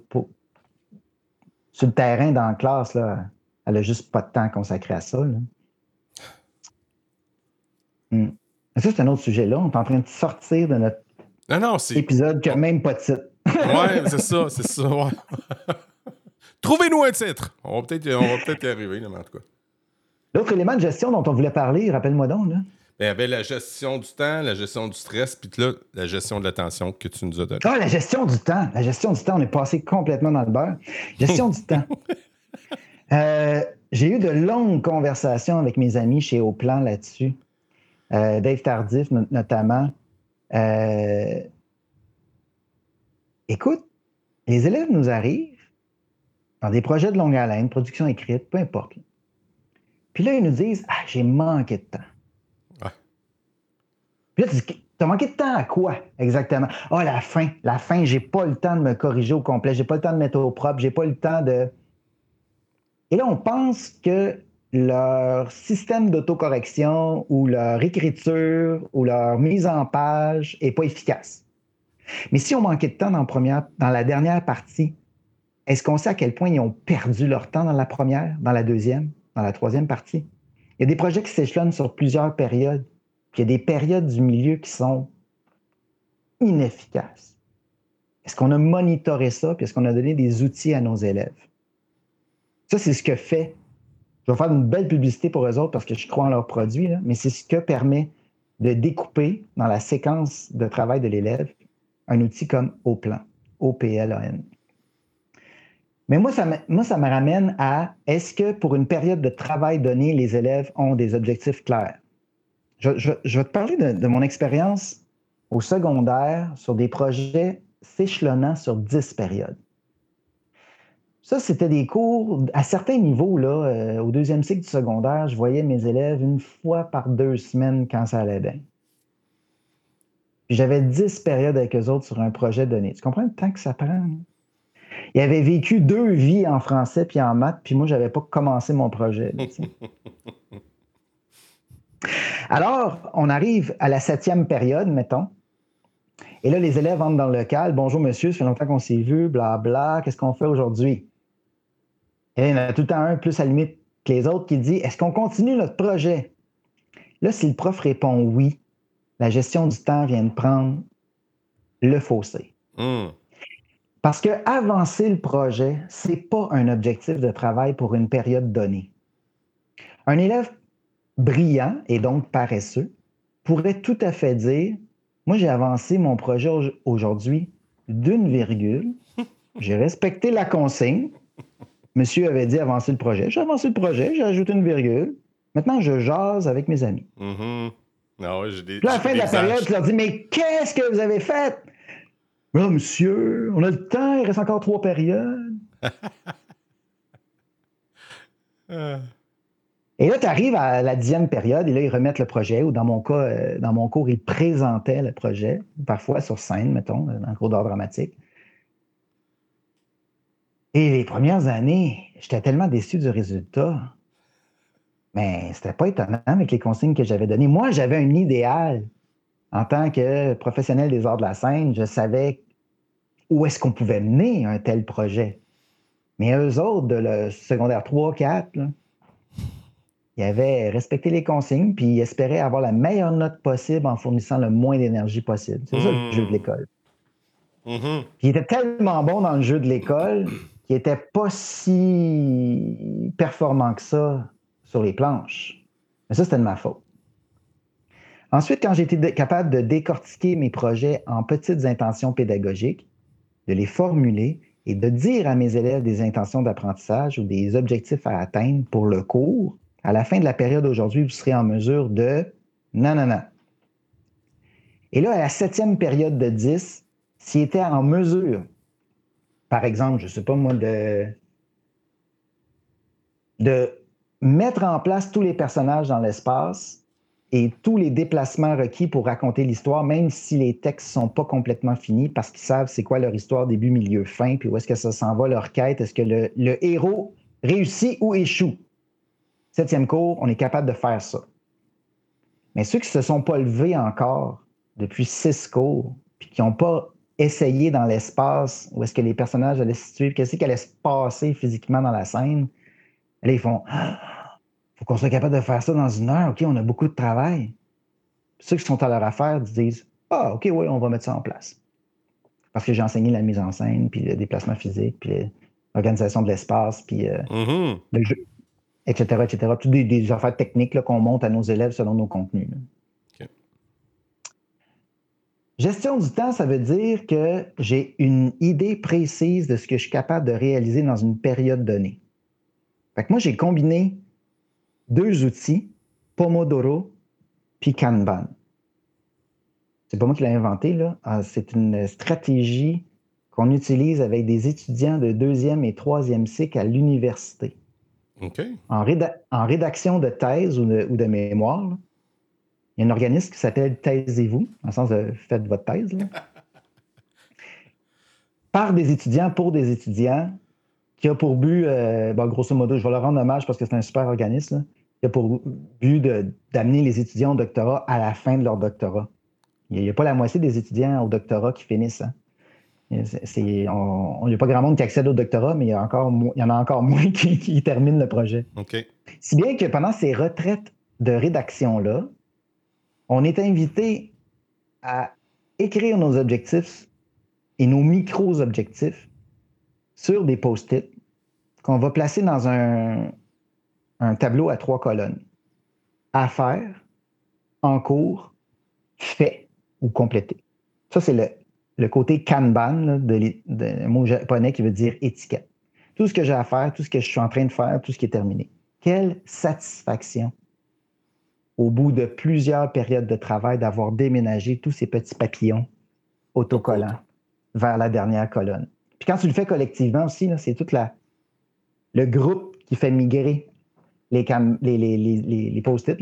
Sur le terrain, dans la classe, là, elle n'a juste pas de temps consacré à ça. Hmm. Ça, c'est un autre sujet. Là, on est en train de sortir de notre épisode qui n'a même pas de titre. oui, c'est ça, c'est ça. Ouais. Trouvez-nous un titre. On va peut-être peut y arriver, en tout cas. L'autre élément de gestion dont on voulait parler, rappelle-moi donc. Là. Ben, il y avait la gestion du temps, la gestion du stress, puis là, la gestion de l'attention que tu nous as donnée. Ah, la gestion du temps. La gestion du temps, on est passé complètement dans le beurre. Gestion du temps. Euh, j'ai eu de longues conversations avec mes amis chez Auplan là-dessus. Euh, Dave Tardif, notamment. Euh, écoute, les élèves nous arrivent dans des projets de longue haleine, production écrite, peu importe. Puis là, ils nous disent Ah, j'ai manqué de temps. Puis là, tu dis T'as manqué de temps à quoi exactement? Ah, la fin. La fin, j'ai pas le temps de me corriger au complet, j'ai pas le temps de mettre au propre, j'ai pas le temps de. Et là, on pense que leur système d'autocorrection ou leur écriture ou leur mise en page n'est pas efficace. Mais si on manquait de temps dans, dans la dernière partie, est-ce qu'on sait à quel point ils ont perdu leur temps dans la première, dans la deuxième, dans la troisième partie? Il y a des projets qui s'échelonnent sur plusieurs périodes. Puis il y a des périodes du milieu qui sont inefficaces. Est-ce qu'on a monitoré ça? Puis est-ce qu'on a donné des outils à nos élèves? Ça, c'est ce que fait. Je vais faire une belle publicité pour eux autres parce que je crois en leurs produits, mais c'est ce que permet de découper dans la séquence de travail de l'élève un outil comme OPLAN. Mais moi, ça me, moi, ça me ramène à est-ce que pour une période de travail donnée, les élèves ont des objectifs clairs? Je, vais te parler de, mon expérience au secondaire sur des projets s'échelonnant sur 10 périodes. Ça, c'était des cours à certains niveaux. Là, euh, au deuxième cycle du secondaire, je voyais mes élèves une fois par deux semaines quand ça allait bien. j'avais 10 périodes avec eux autres sur un projet donné. Tu comprends le temps que ça prend? il avait vécu deux vies en français puis en maths, puis moi, je n'avais pas commencé mon projet. Alors, on arrive à la septième période, mettons. Et là, les élèves entrent dans le local. Bonjour, monsieur, ça fait longtemps qu'on s'est vu, blabla. Qu'est-ce qu'on fait aujourd'hui? Et il y en a tout le temps un plus à la limite que les autres qui dit Est-ce qu'on continue notre projet? Là, si le prof répond oui, la gestion du temps vient de prendre le fossé. Hmm. Parce que avancer le projet, ce n'est pas un objectif de travail pour une période donnée. Un élève brillant et donc paresseux pourrait tout à fait dire Moi, j'ai avancé mon projet aujourd'hui d'une virgule. J'ai respecté la consigne. Monsieur avait dit avancer le projet. J'ai avancé le projet, j'ai ajouté une virgule. Maintenant, je jase avec mes amis. Mm-hmm. Ah Puis à la fin de la période, je leur dis Mais qu'est-ce que vous avez fait? Oh, monsieur, on a le temps, il reste encore trois périodes. Et là, tu arrives à la dixième période et là, ils remettent le projet, ou dans mon cas, euh, dans mon cours, ils présentaient le projet, parfois sur scène, mettons, dans le cours d'art dramatique. Et les premières années, j'étais tellement déçu du résultat. Mais c'était pas étonnant avec les consignes que j'avais données. Moi, j'avais un idéal. En tant que professionnel des arts de la scène, je savais où est-ce qu'on pouvait mener un tel projet. Mais eux autres, de le secondaire 3, 4, ils avaient respecté les consignes, puis ils espéraient avoir la meilleure note possible en fournissant le moins d'énergie possible. C'est ça le jeu de mmh. l'école. Mm-hmm. Puis il était tellement bon dans le jeu de l'école qu'il n'était pas si performant que ça sur les planches. Mais ça, c'était de ma faute. Ensuite, quand j'ai été capable de décortiquer mes projets en petites intentions pédagogiques, de les formuler et de dire à mes élèves des intentions d'apprentissage ou des objectifs à atteindre pour le cours, à la fin de la période aujourd'hui, vous serez en mesure de non, non, non. Et là, à la septième période de 10, s'il était en mesure, par exemple, je ne sais pas moi, de, mettre en place tous les personnages dans l'espace et tous les déplacements requis pour raconter l'histoire, même si les textes ne sont pas complètement finis, parce qu'ils savent c'est quoi leur histoire, début, milieu, fin, puis où est-ce que ça s'en va, leur quête, est-ce que le, le, héros réussit ou échoue. Septième cours, on est capable de faire ça. Mais ceux qui ne se sont pas levés encore depuis six cours, puis qui n'ont pas essayé dans l'espace où est-ce que les personnages allaient se situer, qu'est-ce qui allait se passer physiquement dans la scène, là, ils font faut qu'on soit capable de faire ça dans une heure. OK, on a beaucoup de travail. Ceux qui sont à leur affaire disent Ah, OK, oui, on va mettre ça en place. Parce que j'ai enseigné la mise en scène, puis le déplacement physique, puis l'organisation de l'espace, puis euh, mm-hmm. le jeu, etc., etc. Toutes des, affaires techniques qu'on monte à nos élèves selon nos contenus. Gestion du temps, ça veut dire que j'ai une idée précise de ce que je suis capable de réaliser dans une période donnée. Fait que moi, j'ai combiné deux outils, Pomodoro puis Kanban. C'est pas moi qui l'ai inventé, là. Ah, c'est une stratégie qu'on utilise avec des étudiants de deuxième et troisième cycle à l'université. En, rédaction de thèse ou de, mémoire, il y a un organisme qui s'appelle Taisez-vous, en le sens de faites votre thèse. Par des étudiants, pour des étudiants, qui a pour but, euh, grosso modo, je vais leur rendre hommage parce que c'est un super organisme, qui a pour but d'amener les étudiants au doctorat à la fin de leur doctorat. Il n'y a, pas la moitié des étudiants au doctorat qui finissent. Hein. Il n'y a pas grand monde qui accède au doctorat, mais il y, a encore, il y en a encore moins qui, terminent le projet. Si bien que pendant ces retraites de rédaction-là, on est invité à écrire nos objectifs et nos micro-objectifs sur des post-it qu'on va placer dans un, tableau à trois colonnes. À faire, en cours, fait ou complété. Ça, c'est le, le, côté Kanban, de, mot japonais qui veut dire étiquette. Tout ce que j'ai à faire, tout ce que je suis en train de faire, tout ce qui est terminé. Quelle satisfaction au bout de plusieurs périodes de travail d'avoir déménagé tous ces petits papillons autocollants vers la dernière colonne. Puis quand tu le fais collectivement aussi, c'est tout la, le groupe qui fait migrer les, les, les, post-it,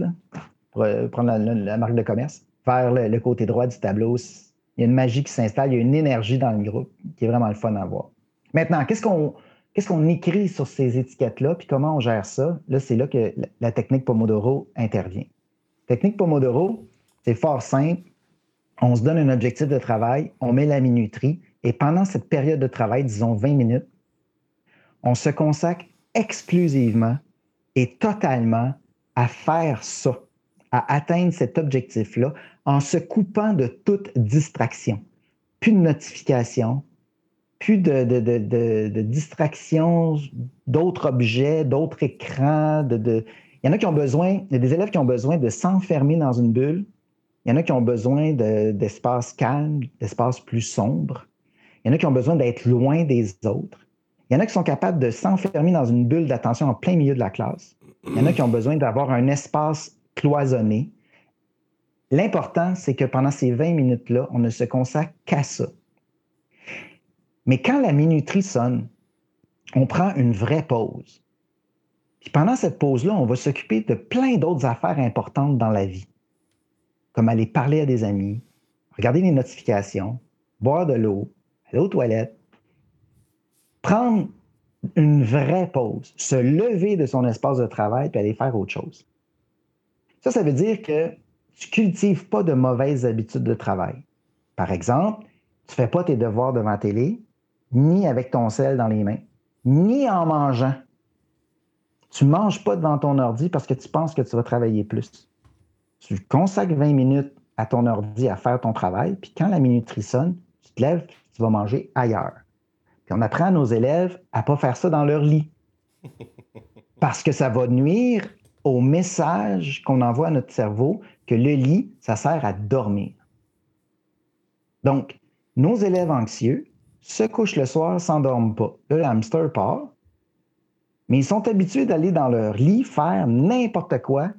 pour euh, prendre la, marque de commerce, vers le, côté droit du tableau. Il y a une magie qui s'installe, il y a une énergie dans le groupe qui est vraiment le fun à voir. Maintenant, qu'est-ce qu'on qu'est-ce qu'on écrit sur ces étiquettes-là, puis comment on gère ça? Là, c'est là que la technique Pomodoro intervient. Technique Pomodoro, c'est fort simple. On se donne un objectif de travail, on met la minuterie, et pendant cette période de travail, disons 20 minutes, on se consacre exclusivement et totalement à faire ça, à atteindre cet objectif-là en se coupant de toute distraction. Plus de notifications, plus de, distractions, d'autres objets, d'autres écrans. De, Il y en a qui ont besoin, il y a des élèves qui ont besoin de s'enfermer dans une bulle. Il y en a qui ont besoin d'espaces calmes, d'espaces plus sombres. Il y en a qui ont besoin d'être loin des autres. Il y en a qui sont capables de s'enfermer dans une bulle d'attention en plein milieu de la classe. Il y en a qui ont besoin d'avoir un espace cloisonné. L'important, c'est que pendant ces 20 minutes-là, on ne se consacre qu'à ça. Mais quand la minuterie sonne, on prend une vraie pause. Puis pendant cette pause-là, on va s'occuper de plein d'autres affaires importantes dans la vie, comme aller parler à des amis, regarder les notifications, boire de l'eau, aller aux toilettes, prendre une vraie pause, se lever de son espace de travail et aller faire autre chose. Ça, ça veut dire que tu cultives pas de mauvaises habitudes de travail. Par exemple, tu fais pas tes devoirs devant la télé, ni avec ton sel dans les mains, ni en mangeant. Tu ne manges pas devant ton ordi parce que tu penses que tu vas travailler plus. Tu consacres 20 minutes à ton ordi à faire ton travail, puis quand la minuterie sonne, tu te lèves, tu vas manger ailleurs. Puis on apprend à nos élèves à ne pas faire ça dans leur lit. Parce que ça va nuire au message qu'on envoie à notre cerveau que le lit, ça sert à dormir. Donc, nos élèves anxieux se couchent le soir, s'endorment pas. Le hamster part, mais ils sont habitués d'aller dans leur lit faire n'importe quoi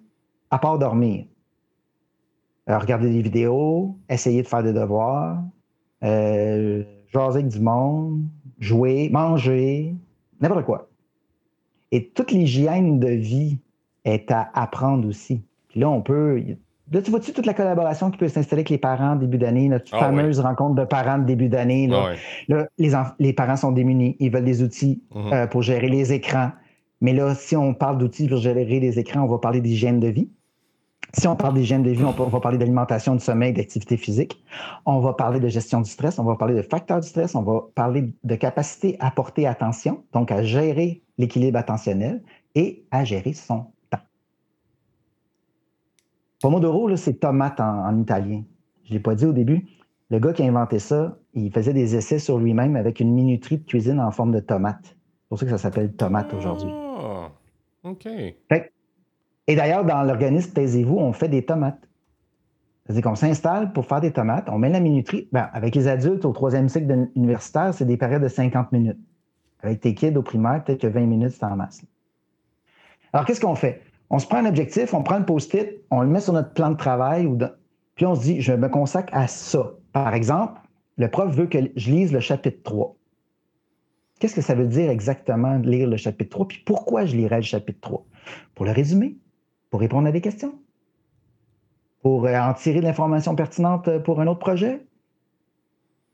à part dormir. Euh, regarder des vidéos, essayer de faire des devoirs, euh, jaser avec du monde, jouer, manger, n'importe quoi. Et toute l'hygiène de vie est à apprendre aussi. Puis là, on peut. Là, tu vois-tu toute la collaboration qui peut s'installer avec les parents début d'année, notre ah fameuse rencontre de parents de début d'année. Là, ah les, les, parents sont démunis, ils veulent des outils mhm. euh, pour gérer les écrans. Mais là, si on parle d'outils pour gérer les écrans, on va parler d'hygiène de vie. Si on parle d'hygiène de vie, on, va parler d'alimentation, de sommeil, d'activité physique. On va parler de gestion du stress, on va parler de facteurs du stress, on va parler de capacité à porter attention, donc à gérer l'équilibre attentionnel et à gérer son. Pomodoro, c'est tomate en, italien. Je ne l'ai pas dit au début. Le gars qui a inventé ça, il faisait des essais sur lui-même avec une minuterie de cuisine en forme de tomate. C'est pour ça que ça s'appelle tomate aujourd'hui. Ah, OK. Et d'ailleurs, dans l'organisme Taisez-vous, on fait des tomates. C'est-à-dire qu'on s'installe pour faire des tomates, on met la minuterie. Ben, avec les adultes au troisième cycle universitaire, c'est des périodes de 50 minutes. Avec tes kids au primaire, peut-être que 20 minutes, c'est en masse. Alors, qu'est-ce qu'on fait? On se prend un objectif, on prend le post-it, on le met sur notre plan de travail, puis on se dit, je me consacre à ça. Par exemple, le prof veut que je lise le chapitre 3. Qu'est-ce que ça veut dire exactement de lire le chapitre 3? Puis pourquoi je lirais le chapitre 3? Pour le résumer, pour répondre à des questions? Pour euh, en tirer de l'information pertinente euh, pour un autre projet?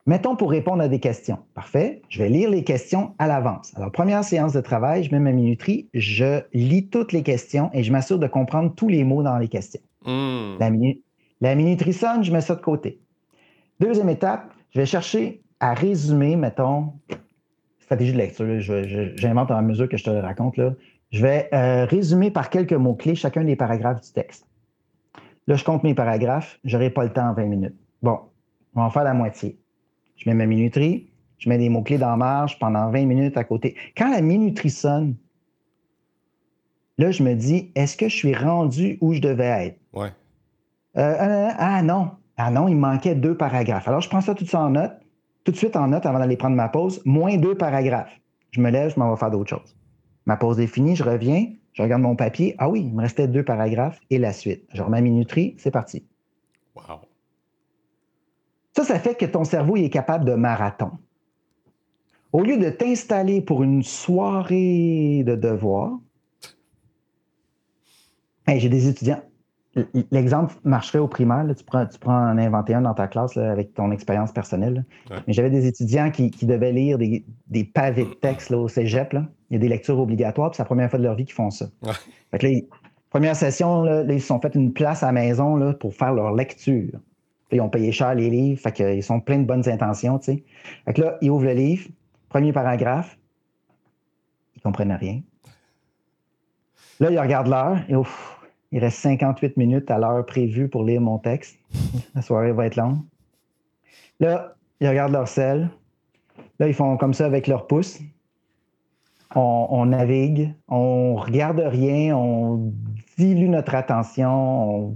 Mettons pour répondre à des questions. Parfait. Je vais lire les questions à l'avance. Alors, première séance de travail, je mets ma minuterie, je lis toutes les questions et je m'assure de comprendre tous les mots dans les questions. Hmm. La, la minuterie sonne, je mets ça de côté. Deuxième étape, je vais chercher à résumer, mettons, stratégie de lecture. J'invente à mesure que je te le raconte. Là. Je vais euh, résumer par quelques mots-clés chacun des paragraphes du texte. Là, je compte mes paragraphes, je n'aurai pas le temps en 20 minutes. Bon, on va en faire la moitié. Je mets ma minuterie, je mets des mots-clés dans marge pendant 20 minutes à côté. Quand la minuterie sonne, là, je me dis, est-ce que je suis rendu où je devais être? Ouais. Euh, euh, ah non, ah non, il manquait deux paragraphes. Alors, je prends ça tout ça en note, tout de suite en note avant d'aller prendre ma pause, moins deux paragraphes. Je me lève, je m'en vais faire d'autres choses. Ma pause est finie, je reviens, je regarde mon papier. Ah oui, il me restait deux paragraphes et la suite. Je remets ma minuterie, c'est parti. Wow. Ça, ça fait que ton cerveau est capable de marathon. Au lieu de t'installer pour une soirée de devoirs, j'ai des étudiants. L'exemple marcherait au primaire. tu, prends, tu prends en inventer un dans ta classe avec ton expérience personnelle. Mais j'avais des étudiants qui, devaient lire des, pavés de texte au cégep. Il y a des lectures obligatoires, puis c'est la première fois de leur vie qu'ils font ça. première session, ils se sont fait une place à la maison pour faire leur lecture. Ils ont payé cher les livres, fait qu'ils sont pleins de bonnes intentions. là, ils ouvrent le livre, premier paragraphe, ils comprennent rien. Là, ils regardent l'heure il reste 58 minutes à l'heure prévue pour lire mon texte. La soirée va être longue. Là, ils regardent leur sel. Là, ils font comme ça avec leur pouce. On, navigue, on regarde rien, on dilue notre attention. on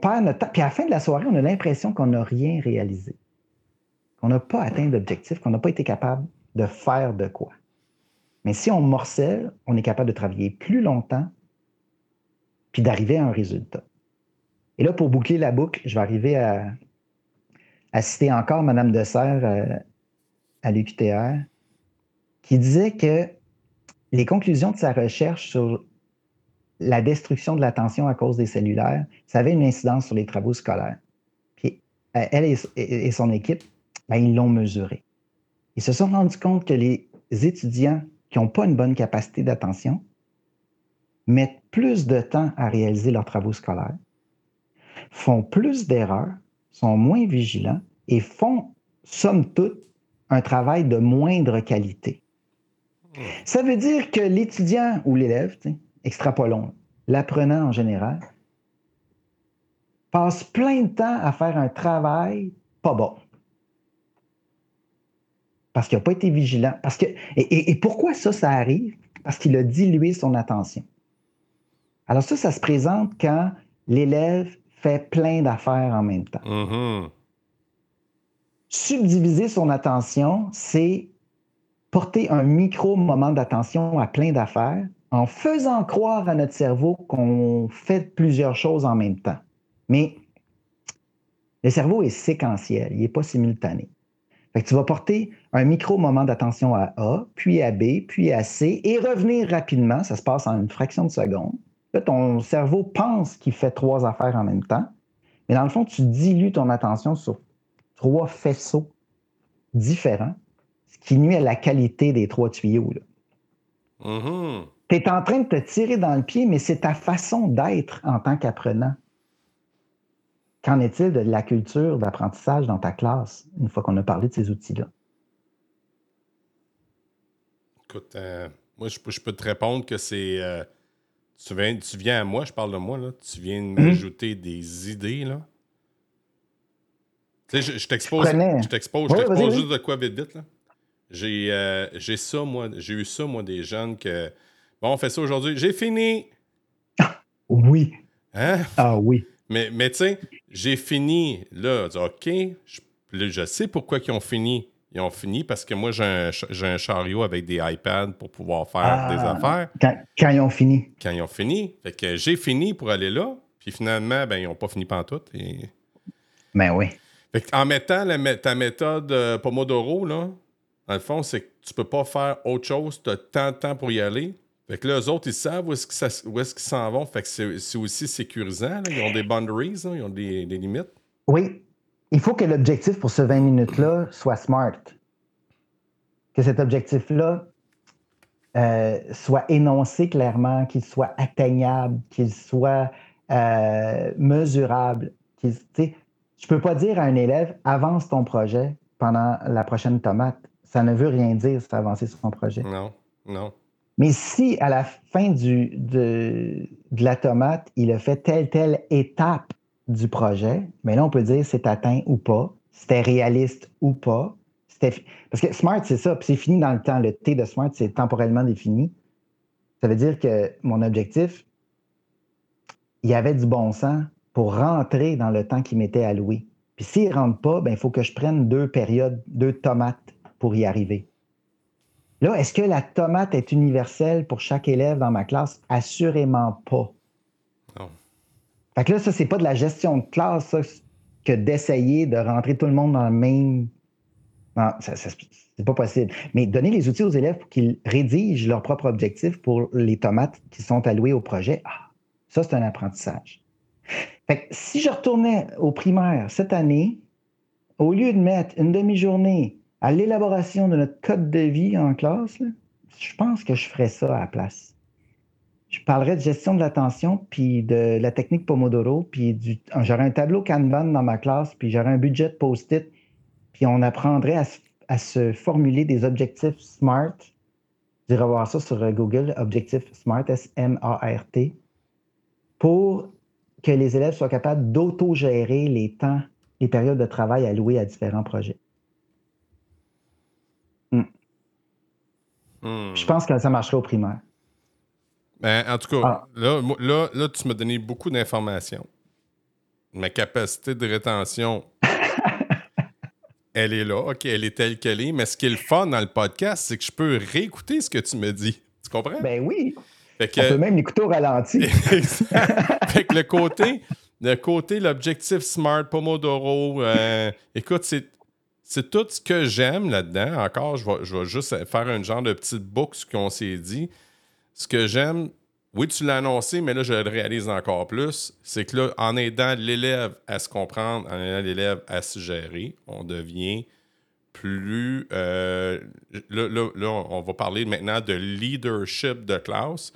perd notre temps. Puis à la fin de la soirée, on a l'impression qu'on n'a rien réalisé, qu'on n'a pas atteint d'objectif, qu'on n'a pas été capable de faire de quoi. Mais si on morcelle, on est capable de travailler plus longtemps puis d'arriver à un résultat. Et là, pour boucler la boucle, je vais arriver à, citer encore Mme de Serre euh, à l'UQTR, qui disait que les conclusions de sa recherche sur la destruction de l'attention à cause des cellulaires, ça avait une incidence sur les travaux scolaires. Puis euh, elle et, son équipe, ben, ils l'ont mesuré. Ils se sont rendus compte que les étudiants qui n'ont pas une bonne capacité d'attention mettent plus de temps à réaliser leurs travaux scolaires, font plus d'erreurs, sont moins vigilants et font, somme toute, un travail de moindre qualité. Ça veut dire que l'étudiant ou l'élève, extrapolons, l'apprenant en général, passe plein de temps à faire un travail pas bon. Parce qu'il n'a pas été vigilant. Parce que, et, pourquoi ça, ça arrive? Parce qu'il a dilué son attention. Alors ça, ça se présente quand l'élève fait plein d'affaires en même temps. Mm-hmm. Subdiviser son attention, c'est porter un micro moment d'attention à plein d'affaires en faisant croire à notre cerveau qu'on fait plusieurs choses en même temps. Mais le cerveau est séquentiel, il n'est pas simultané. Fait que tu vas porter un micro moment d'attention à A, puis à B, puis à C, et revenir rapidement, ça se passe en une fraction de seconde. Là, ton cerveau pense qu'il fait trois affaires en même temps, mais dans le fond, tu dilues ton attention sur trois faisceaux différents, ce qui nuit à la qualité des trois tuyaux. Mm-hmm. Tu es en train de te tirer dans le pied, mais c'est ta façon d'être en tant qu'apprenant. Qu'en est-il de la culture d'apprentissage dans ta classe, une fois qu'on a parlé de ces outils-là? Écoute, euh, moi, je, peux te répondre que c'est. Euh, tu, viens, à moi, je parle de moi, là. Tu viens de mhm. m'ajouter des idées, là. Tu sais, je, t'expose. Je t'expose, juste de quoi vite, vite, là. Euh, j'ai ça, moi. J'ai eu ça, moi, des jeunes que. Bon, on fait ça aujourd'hui. J'ai fini. Oui. Hein? Ah oui. Mais, mais tu sais, j'ai fini. Là, OK, je, je sais pourquoi ils ont fini. Ils ont fini parce que moi, j'ai un, chariot avec des iPads pour pouvoir faire des ah, affaires. Quand, ils ont fini. Quand ils ont fini. Fait que j'ai fini pour aller là. Puis finalement, ben, ils n'ont pas fini pantoute. Et... Ben oui. Fait en mettant la, ta méthode euh, Pomodoro, là, dans le fond, c'est que tu peux pas faire autre chose. Tu as tant de temps pour y aller. Fait que là, eux autres, ils savent où est-ce qu'ils s'en vont. Fait que c'est aussi sécurisant. Ils ont des boundaries, ils ont des, limites. Oui. Il faut que l'objectif pour ce 20 minutes-là soit smart. Que cet objectif-là euh, soit énoncé clairement, qu'il soit atteignable, qu'il soit euh, mesurable. je ne peux pas dire à un élève avance ton projet pendant la prochaine tomate. Ça ne veut rien dire, ça avancer son projet. Non, non. Mais si à la fin du, de, la tomate, il a fait telle, telle étape du projet, mais là, on peut dire c'est atteint ou pas, c'était réaliste ou pas. Parce que SMART, c'est ça, puis c'est fini dans le temps. Le T de SMART, c'est temporellement défini. Ça veut dire que mon objectif, il y avait du bon sens pour rentrer dans le temps qui m'était alloué. Puis s'il ne rentre pas, ben, il faut que je prenne deux périodes, deux tomates pour y arriver. Là, est-ce que la tomate est universelle pour chaque élève dans ma classe? Assurément pas. Non. Fait que là, ça, c'est pas de la gestion de classe, ça, que d'essayer de rentrer tout le monde dans le même. Non, c'est pas possible. Mais donner les outils aux élèves pour qu'ils rédigent leurs propres objectifs pour les tomates qui sont allouées au projet, ah, ça, c'est un apprentissage. Fait que si je retournais au primaire cette année, au lieu de mettre une demi-journée à l'élaboration de notre code de vie en classe, je pense que je ferais ça à la place. Je parlerais de gestion de l'attention, puis de la technique Pomodoro, puis du... j'aurais un tableau Kanban dans ma classe, puis j'aurais un budget post-it, puis on apprendrait à, se formuler des objectifs SMART. Vous irez voir ça sur euh, Google, objectifs SMART, S-M-A-R-T, pour que les élèves soient capables d'autogérer les temps, les périodes de travail allouées à différents projets. Hmm. Je pense que ça marcherait au primaire. Ben, en tout cas, ah. là, là, là, tu m'as donné beaucoup d'informations. ma capacité de rétention, elle est là. OK, elle est telle qu'elle est. Mais ce qui est le fun dans le podcast, c'est que je peux réécouter ce que tu me dis. Tu comprends? Ben oui. On peut même l'écouter au ralenti. fait que le côté, le côté, l'objectif smart, Pomodoro, euh, écoute, c'est, c'est tout ce que j'aime là-dedans. Encore, je vais, je vais juste faire un genre de petite boucle, ce qu'on s'est dit. Ce que j'aime, oui, tu l'as annoncé, mais là, je le réalise encore plus. C'est que là, en aidant l'élève à se comprendre, en aidant l'élève à se gérer, on devient plus. Euh, là, on va parler maintenant de leadership de classe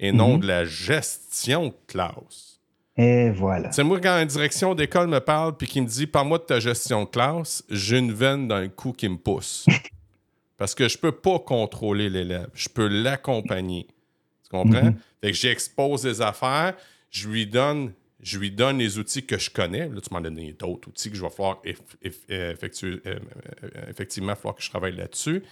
et non mhm. de la gestion de classe. Et voilà. C'est moi, quand une direction d'école me parle puis qui me dit Parle-moi de ta gestion de classe, j'ai une veine dans le cou qui me pousse. Parce que je peux pas contrôler l'élève, je peux l'accompagner. Tu comprends? Mhm. Fait que j'expose les affaires, je lui donne. Je lui donne les outils que je connais. Là, tu m'en donnes d'autres outils que je vais falloir effectuer, euh, euh, effectivement, il falloir que je travaille là-dessus.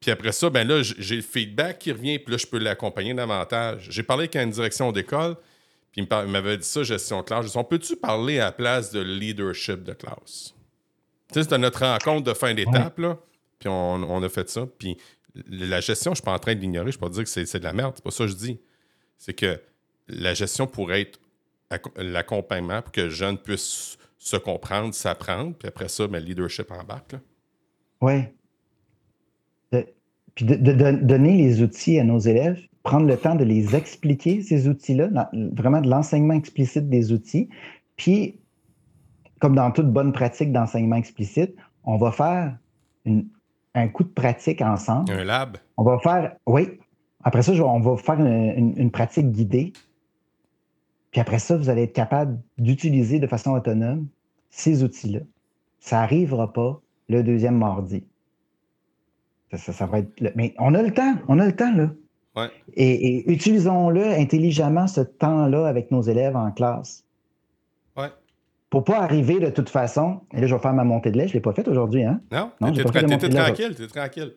Puis après ça, ben là, j'ai le feedback qui revient, puis là, je peux l'accompagner davantage. J'ai parlé avec une direction d'école, il m'avait dit ça, gestion de classe. Je dit, on peut-tu parler à la place de leadership de classe? Tu sais, c'était notre rencontre de fin d'étape, là. Puis on, a fait ça. Puis la gestion, je ne suis pas en train de l'ignorer. Je ne peux pas dire que c'est de la merde. C'est pas ça que je dis. C'est que la gestion pourrait être l'accompagnement pour que le jeune puisse se comprendre, s'apprendre. Puis après ça, ben, le leadership embarque. Oui. Puis de, donner les outils à nos élèves, prendre le temps de les expliquer, ces outils-là, vraiment de l'enseignement explicite des outils. Puis, comme dans toute bonne pratique d'enseignement explicite, on va faire un coup de pratique ensemble. Un lab. On va faire, oui. Après ça, on va faire une, pratique guidée. Puis après ça, vous allez être capable d'utiliser de façon autonome ces outils-là. Ça n'arrivera pas le deuxième mardi. Ça, va être. Mais on a le temps, on a le temps, là. Et, utilisons-le intelligemment, ce temps-là, avec nos élèves en classe. Ouais. Pour pas arriver de toute façon, et là, je vais faire ma montée de lait, je ne l'ai pas faite aujourd'hui, hein? Non, non t'es tranquille, t'es tranquille.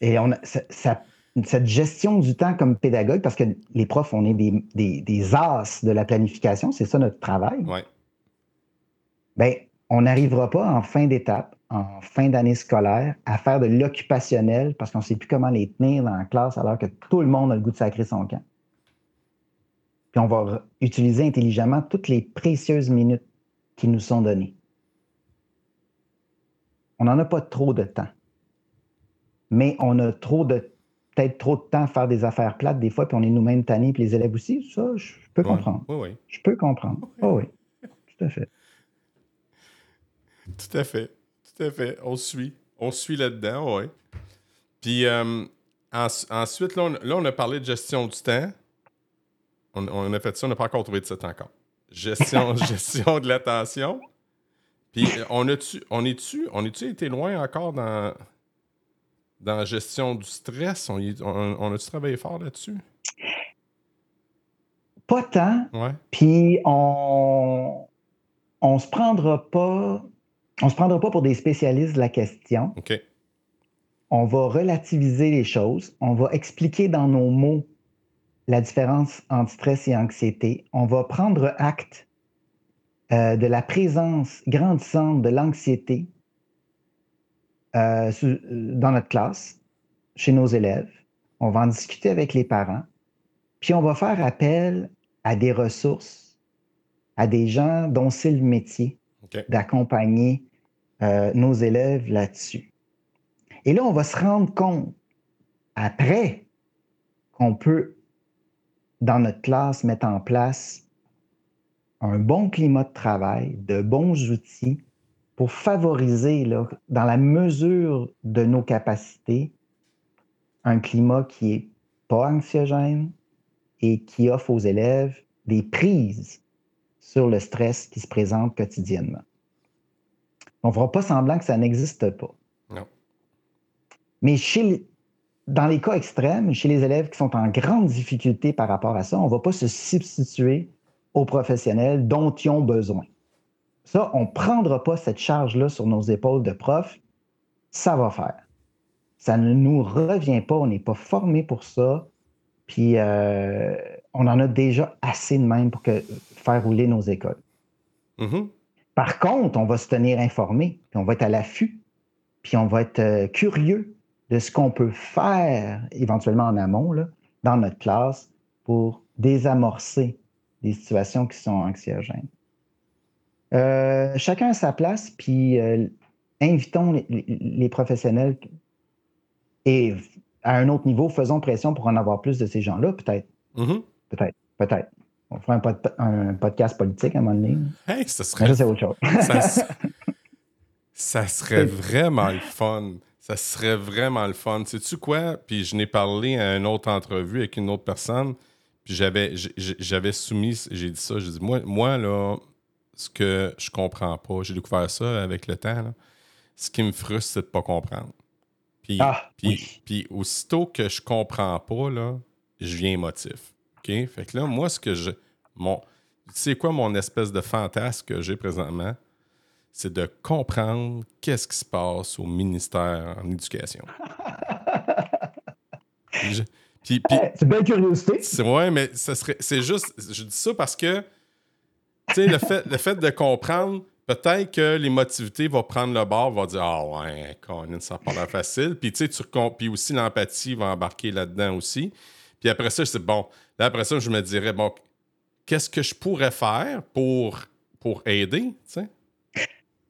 Et on a, cette gestion du temps comme pédagogue, parce que les profs, on est des, des, des as de la planification, c'est ça notre travail. Ouais. Bien, on n'arrivera pas en fin d'étape en fin d'année scolaire à faire de l'occupationnel parce qu'on ne sait plus comment les tenir dans la classe alors que tout le monde a le goût de sacrer son camp. Puis on va utiliser intelligemment toutes les précieuses minutes qui nous sont données. On n'en a pas trop de temps. Mais on a trop de peut-être trop de temps à faire des affaires plates des fois, puis on est nous-mêmes tannés, puis les élèves aussi. Ça, je peux comprendre. Oui, oui. Je peux comprendre. Oh, oui, tout à fait. Tout à fait. Tout à fait. On suit. On suit là-dedans, oui. Puis euh, ensuite, là on, a parlé de gestion du temps. On, a fait ça, on n'a pas encore trouvé de ça encore. Gestion, gestion de l'attention. Puis on a-tu on est-tu on est-tu été loin encore dans dans la gestion du stress? On, on, a-tu travaillé fort là-dessus? Pas tant. Puis on on se prendra pas on ne se prendra pas pour des spécialistes de la question. On va relativiser les choses. On va expliquer dans nos mots la différence entre stress et anxiété. On va prendre acte euh, de la présence grandissante de l'anxiété euh, dans notre classe, chez nos élèves. On va en discuter avec les parents. Puis on va faire appel à des ressources, à des gens dont c'est le métier d'accompagner euh, nos élèves là-dessus. Et là, on va se rendre compte, après, qu'on peut, dans notre classe, mettre en place un bon climat de travail, de bons outils pour favoriser, dans la mesure de nos capacités, un climat qui est pas anxiogène et qui offre aux élèves des prises sur le stress qui se présente quotidiennement. On ne fera pas semblant que ça n'existe pas. Non. Mais chez, dans les cas extrêmes, chez les élèves qui sont en grande difficulté par rapport à ça, on ne va pas se substituer aux professionnels dont ils ont besoin. Ça, on ne prendra pas cette charge-là sur nos épaules de prof. Ça va faire. Ça ne nous revient pas. On n'est pas formé pour ça. Puis euh, on en a déjà assez de même pour que faire rouler nos écoles. Mm-hmm. Par contre, on va se tenir informé, puis on va être à l'affût, puis on va être euh, curieux de ce qu'on peut faire éventuellement en amont là, dans notre classe pour désamorcer des situations qui sont anxiogènes. Euh, chacun à sa place, puis euh, invitons les, professionnels et à un autre niveau, faisons pression pour en avoir plus de ces gens-là, peut-être. Mm-hmm. Peut-être, peut-être. On fera un, podcast politique à un moment donné. Hey, ça serait. c'est autre chose. ça, serait vraiment le fun. Ça serait vraiment le fun. Sais-tu quoi? Puis je n'ai parlé à une autre entrevue avec une autre personne. Puis j'avais, j'avais soumis, j'ai dit ça, j'ai dit, moi, moi, là, ce que je comprends pas, j'ai découvert ça avec le temps, ce qui me frustre, c'est de pas comprendre. Puis, ah, puis, puis, aussitôt que je comprends pas, là, je viens émotif. OK? Fait que là, moi, ce que je. Mon, tu sais quoi, mon espèce de fantasme que j'ai présentement, c'est de comprendre qu'est-ce qui se passe au ministère en éducation. c'est belle curiosité. Oui, mais serait, c'est juste, je dis ça parce que, tu sais, le fait, le fait de comprendre, peut-être que l'émotivité va prendre le bord, va dire Ah ouais, ça n'a pas l'air facile. Puis, tu sais, puis aussi l'empathie va embarquer là-dedans aussi. Puis après ça, c'est bon. Là, après ça, je me dirais Bon, qu'est-ce que je pourrais faire pour, pour aider, tu sais?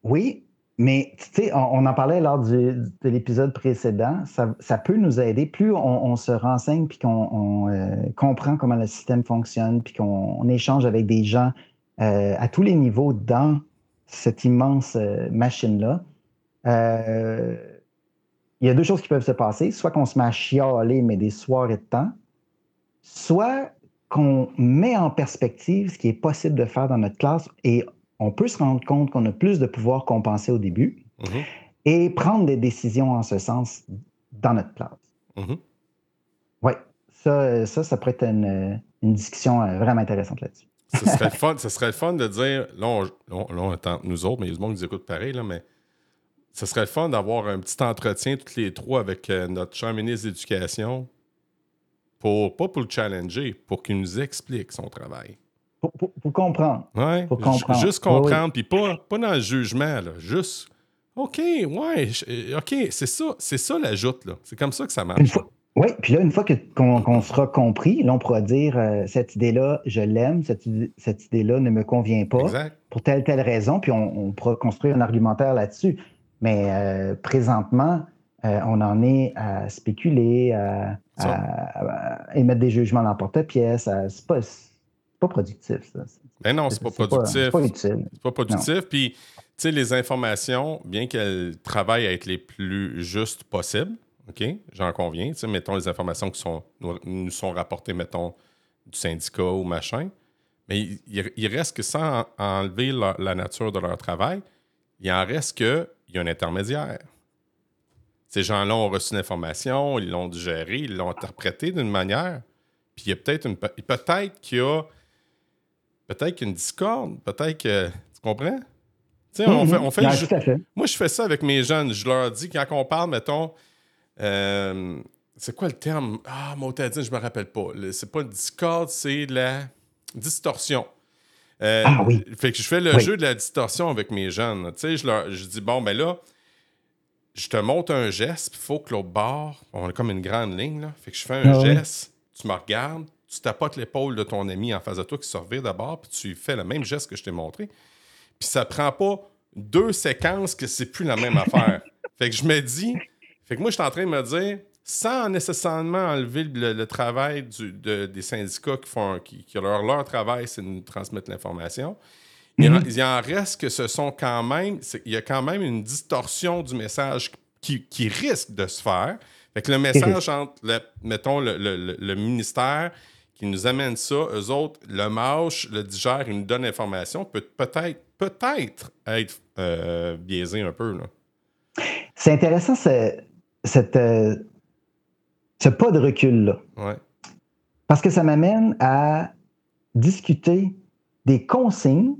Oui, mais tu sais, on, en parlait lors de l'épisode précédent, ça, peut nous aider. Plus on, se renseigne puis qu'on euh, comprend comment le système fonctionne, puis qu'on échange avec des gens euh, à tous les niveaux dans cette immense euh, machine-là, il y a deux choses qui peuvent se passer. Soit qu'on se met à chialer, mais des soirées de temps, soit qu'on met en perspective ce qui est possible de faire dans notre classe et on peut se rendre compte qu'on a plus de pouvoir qu'on pensait au début mhm. et prendre des décisions en ce sens dans notre classe. Mhm. Oui, ça, ça, ça pourrait être une, discussion euh, vraiment intéressante là-dessus. ce serait, fun, serait le fun de dire, là, on, on, nous autres, mais il y a du monde qui nous écoute pareil, là, mais ce serait le fun d'avoir un petit entretien, tous les trois, avec euh, notre cher ministre d'Éducation, pour, pas pour le challenger, pour qu'il nous explique son travail. Pour, comprendre. Ouais. Pour comprendre. Juste comprendre, puis pas, pas dans le jugement, là. Juste, OK, ouais, euh, OK, c'est ça, c'est ça l'ajoute, là. C'est comme ça que ça marche. oui, puis là, une fois qu'on sera compris, là, on pourra dire euh, cette idée-là, je l'aime, cette, cette idée-là ne me convient pas pour telle telle raison, puis on, pourra construire un argumentaire là-dessus. Mais euh, présentement, on en est à spéculer, à, émettre des jugements dans porte-pièce. C'est pas, pas productif, ça. Ben non, c'est pas productif. C'est pas, utile. C'est pas productif. Puis, tu sais, les informations, bien qu'elles travaillent à être les plus justes possibles, OK, j'en conviens. Tu sais, mettons les informations qui sont, nous, sont rapportées, mettons, du syndicat ou machin. Mais il, reste que sans enlever la, nature de leur travail, il en reste qu'il y a un intermédiaire. Ces gens-là ont reçu l'information, ils l'ont digéré, ils l'ont interprété d'une manière. Puis il y a peut-être une. Peut-être qu'il y a peut-être qu'une discorde, peut-être que. Tu comprends? Tu sais, on fait. fait, Moi, je fais ça avec mes jeunes. Je leur dis, quand on parle, mettons. Euh, c'est quoi le terme? Ah, dit, je me rappelle pas. C'est pas une discorde, c'est la distorsion. Euh, ah oui. Fait que je fais le jeu de la distorsion avec mes jeunes. Tu sais, je leur je dis, bon, ben là, je te montre un geste, il faut que l'autre bord, on a comme une grande ligne, là. Fait que je fais un ah geste, tu me regardes, tu tapotes l'épaule de ton ami en face de toi qui se revient d'abord, puis tu fais le même geste que je t'ai montré. Puis ça prend pas deux séquences que c'est plus la même affaire. fait que je me dis, fait que moi, je suis en train de me dire, sans nécessairement enlever le, travail des syndicats qui font, qui, leur, leur travail, c'est de nous transmettre l'information. Il, y en reste que ce sont quand même, il y a quand même une distorsion du message qui, qui risque de se faire. Fait que le message entre, le, mettons, le, le, ministère qui nous amène ça, eux autres, le mâche, le digère, ils nous donnent l'information, peut peut-être peut-être être euh, biaisé un peu. C'est intéressant ce, cette, euh, ce pas de recul-là. Ouais. Parce que ça m'amène à discuter des consignes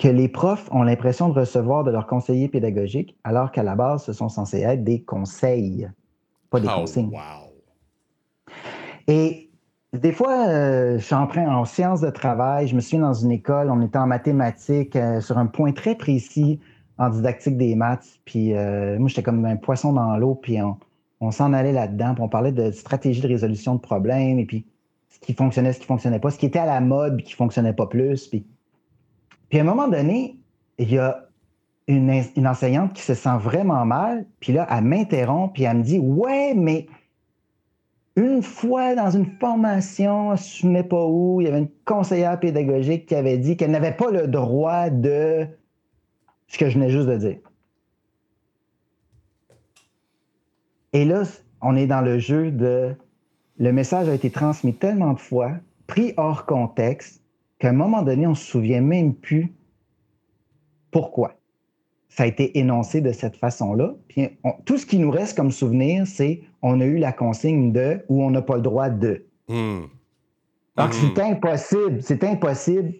que les profs ont l'impression de recevoir de leurs conseillers pédagogiques, alors qu'à la base, ce sont censés être des conseils, pas des oh, consignes. Wow. Et des fois, euh, je suis en train en sciences de travail, je me suis dans une école, on était en mathématiques euh, sur un point très précis en didactique des maths. Puis euh, moi, j'étais comme un poisson dans l'eau, puis on, s'en allait là-dedans, puis on parlait de stratégie de résolution de problèmes, et puis ce qui fonctionnait, ce qui fonctionnait pas, ce qui était à la mode, puis qui fonctionnait pas plus. Puis, puis à un moment donné, il y a une, enseignante qui se sent vraiment mal, puis là, elle m'interrompt, puis elle me dit Ouais, mais une fois dans une formation, je ne souviens pas où, il y avait une conseillère pédagogique qui avait dit qu'elle n'avait pas le droit de ce que je venais juste de dire. Et là, on est dans le jeu de le message a été transmis tellement de fois, pris hors contexte, qu'à un moment donné, on ne se souvient même plus pourquoi ça a été énoncé de cette façon-là. Puis tout ce qui nous reste comme souvenir, c'est on a eu la consigne de ou on n'a pas le droit de. Hmm. Donc, c'est hmm. impossible, c'est impossible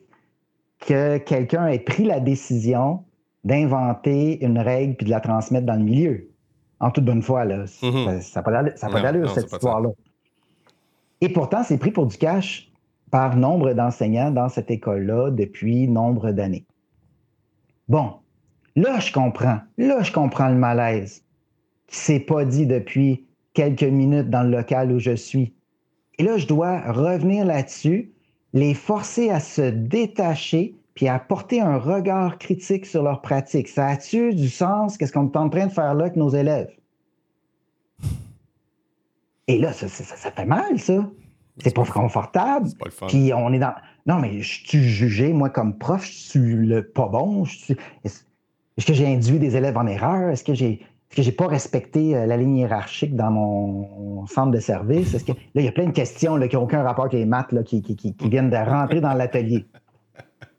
que quelqu'un ait pris la décision d'inventer une règle puis de la transmettre dans le milieu. En toute bonne foi, là. Hmm. Ça n'a pas d'allure, cette histoire-là. Et pourtant, c'est pris pour du cash par nombre d'enseignants dans cette école-là depuis nombre d'années. Bon, Là, je comprends. Là, je comprends le malaise qui s'est pas dit depuis quelques minutes dans le local où je suis. Et là, je dois revenir là-dessus, les forcer à se détacher puis à porter un regard critique sur leur pratique. Ça a-tu du sens? Qu'est-ce qu'on est en train de faire là avec nos élèves? Et là, ça, fait mal, ça. C'est pas confortable. Pas le fun. Puis on est dans. Non, mais je suis jugé, moi, comme prof, je suis le pas bon? Suis... Est-ce que j'ai induit des élèves en erreur? Est-ce que j'ai est-ce que pas respecté euh, la ligne hiérarchique dans mon centre de service? Est-ce que là, il y a plein de questions qui n'ont aucun rapport avec les maths là, qui, viennent de rentrer dans l'atelier.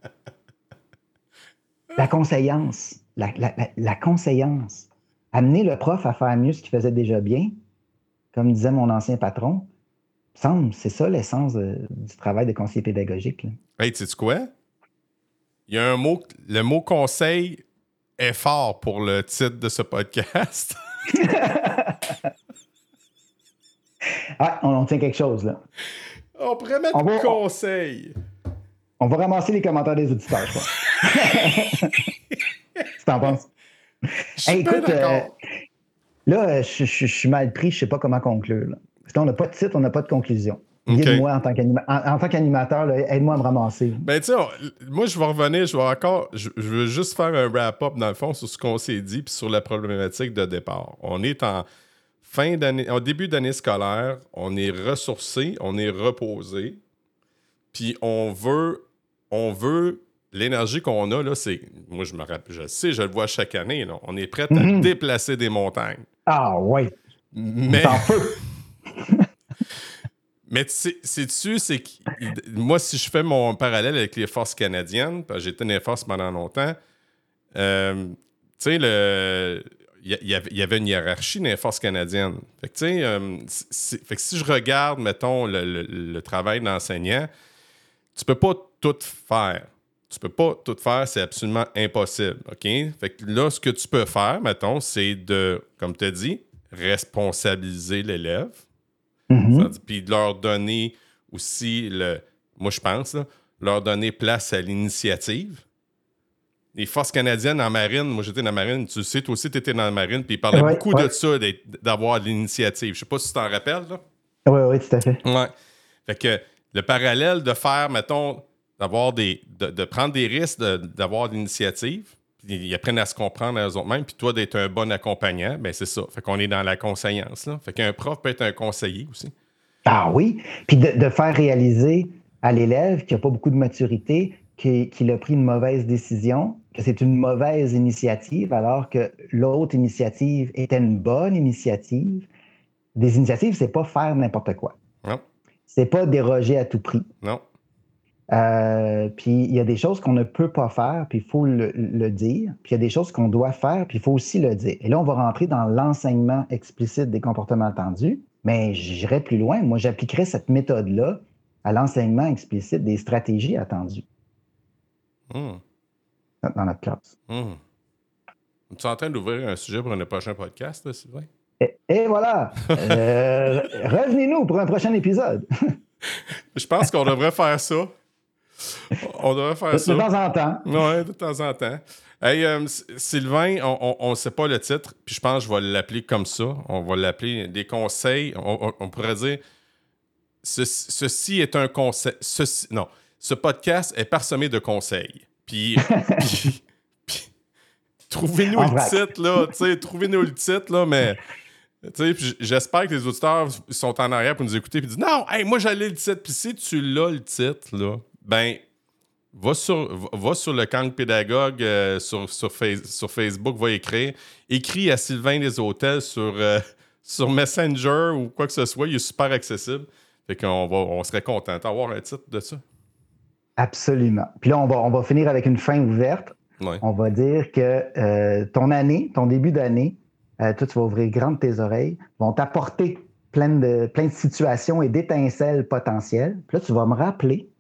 La conseillance. La, la, conseillance. Amener le prof à faire mieux ce qu'il faisait déjà bien, comme disait mon ancien patron, semble, c'est ça l'essence du travail de conseiller pédagogique. Là. Hey, tu sais quoi? Il y a un mot, le mot conseil est fort pour le titre de ce podcast. ah, on, tient quelque chose, là. On pourrait mettre un conseil. On va ramasser les commentaires des auditeurs, je crois. tu t'en penses? écoute, euh, là, je, suis mal pris, je ne sais pas comment conclure. Là. Qu'on n'a pas de titre, on n'a pas de conclusion. Guide-moi en tant qu'animateur, aide-moi à me ramasser. Ben, tu moi, je vais revenir, je vais encore, je, veux juste faire un wrap-up, dans le fond, sur ce qu'on s'est dit, puis sur la problématique de départ. On est en fin d'année, au début d'année scolaire, on est ressourcé, on est reposé, puis on veut, on veut, l'énergie qu'on a, là, c'est, moi, je me rappelle, je sais, je le vois chaque année, là, on est prêt à mhm. déplacer des montagnes. Ah, oui. Mais. Mais sais-tu, c'est que moi, si je fais mon parallèle avec les forces canadiennes, j'étais dans les forces pendant longtemps, euh, tu sais, le. Il y, avait une hiérarchie dans les forces canadiennes. Fait que, euh, fait que si je regarde, mettons, le, travail d'enseignant, tu peux pas tout faire. Tu peux pas tout faire, c'est absolument impossible. OK? Fait que là, ce que tu peux faire, mettons, c'est de, comme tu as dit, responsabiliser l'élève Mm-hmm. Puis de leur donner aussi, le, moi je pense, leur donner place à l'initiative. Les forces canadiennes en marine, moi j'étais dans la marine, tu sais, toi aussi tu étais dans la marine, puis ils parlaient beaucoup de ça, d'avoir l'initiative. Je sais pas si tu t'en rappelles. Là. Oui, oui, tout à fait. Ouais. Fait que le parallèle de faire, mettons, d'avoir des. de, prendre des risques, d'avoir l'initiative, ils apprennent à se comprendre à eux-mêmes, puis toi, d'être un bon accompagnant, ben c'est ça. Fait qu'on est dans la conseillance. Là. Fait qu'un prof peut être un conseiller aussi. Ah oui, puis de, faire réaliser à l'élève qui n'a pas beaucoup de maturité, qu'il a pris une mauvaise décision, que c'est une mauvaise initiative, alors que l'autre initiative était une bonne initiative. Des initiatives, c'est pas faire n'importe quoi. Non. C'est pas déroger à tout prix. Non. Euh, puis il y a des choses qu'on ne peut pas faire, puis il faut le, dire. Puis il y a des choses qu'on doit faire, puis il faut aussi le dire. Et là, on va rentrer dans l'enseignement explicite des comportements attendus, mais j'irai plus loin. Moi, j'appliquerai cette méthode-là à l'enseignement explicite des stratégies attendues hmm. dans notre classe. Hmm. Tu es en train d'ouvrir un sujet pour un prochain podcast, Sylvain? Et, voilà! Euh, revenez-nous pour un prochain épisode. Je pense qu'on devrait faire ça. On devrait faire ça. De temps en temps. Oui, de temps en temps. Hey, euh, Sylvain, on ne sait pas le titre, puis je pense que je vais l'appeler comme ça. On va l'appeler des conseils. On, pourrait dire ceci est un conseil. non, ce podcast est parsemé de conseils. Puis, trouvez-nous le titre, là. Trouvez-nous le titre, là, mais. J'espère que les auditeurs sont en arrière pour nous écouter et disent Non, hey, moi j'allais le titre. Puis si tu l'as le titre, là, ben, va sur, va sur le camp pédagogue euh, sur, sur, Facebook, va écrire. Écris à Sylvain Les Hôtels sur, euh, sur Messenger ou quoi que ce soit. Il est super accessible. Fait qu'on va, on serait content d'avoir un titre de ça. Absolument. Puis là, on va, on va finir avec une fin ouverte. On va dire que euh, ton année, ton début d'année, toi, tu vas ouvrir grand tes oreilles, vont t'apporter plein de, plein de situations et d'étincelles potentielles. Puis là, tu vas me rappeler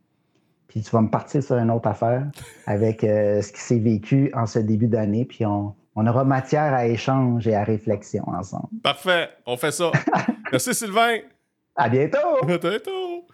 puis tu vas me partir sur une autre affaire avec euh, ce qui s'est vécu en ce début d'année, puis on, aura matière à échange et à réflexion ensemble. Parfait, on fait ça. Merci Sylvain. À bientôt. À bientôt.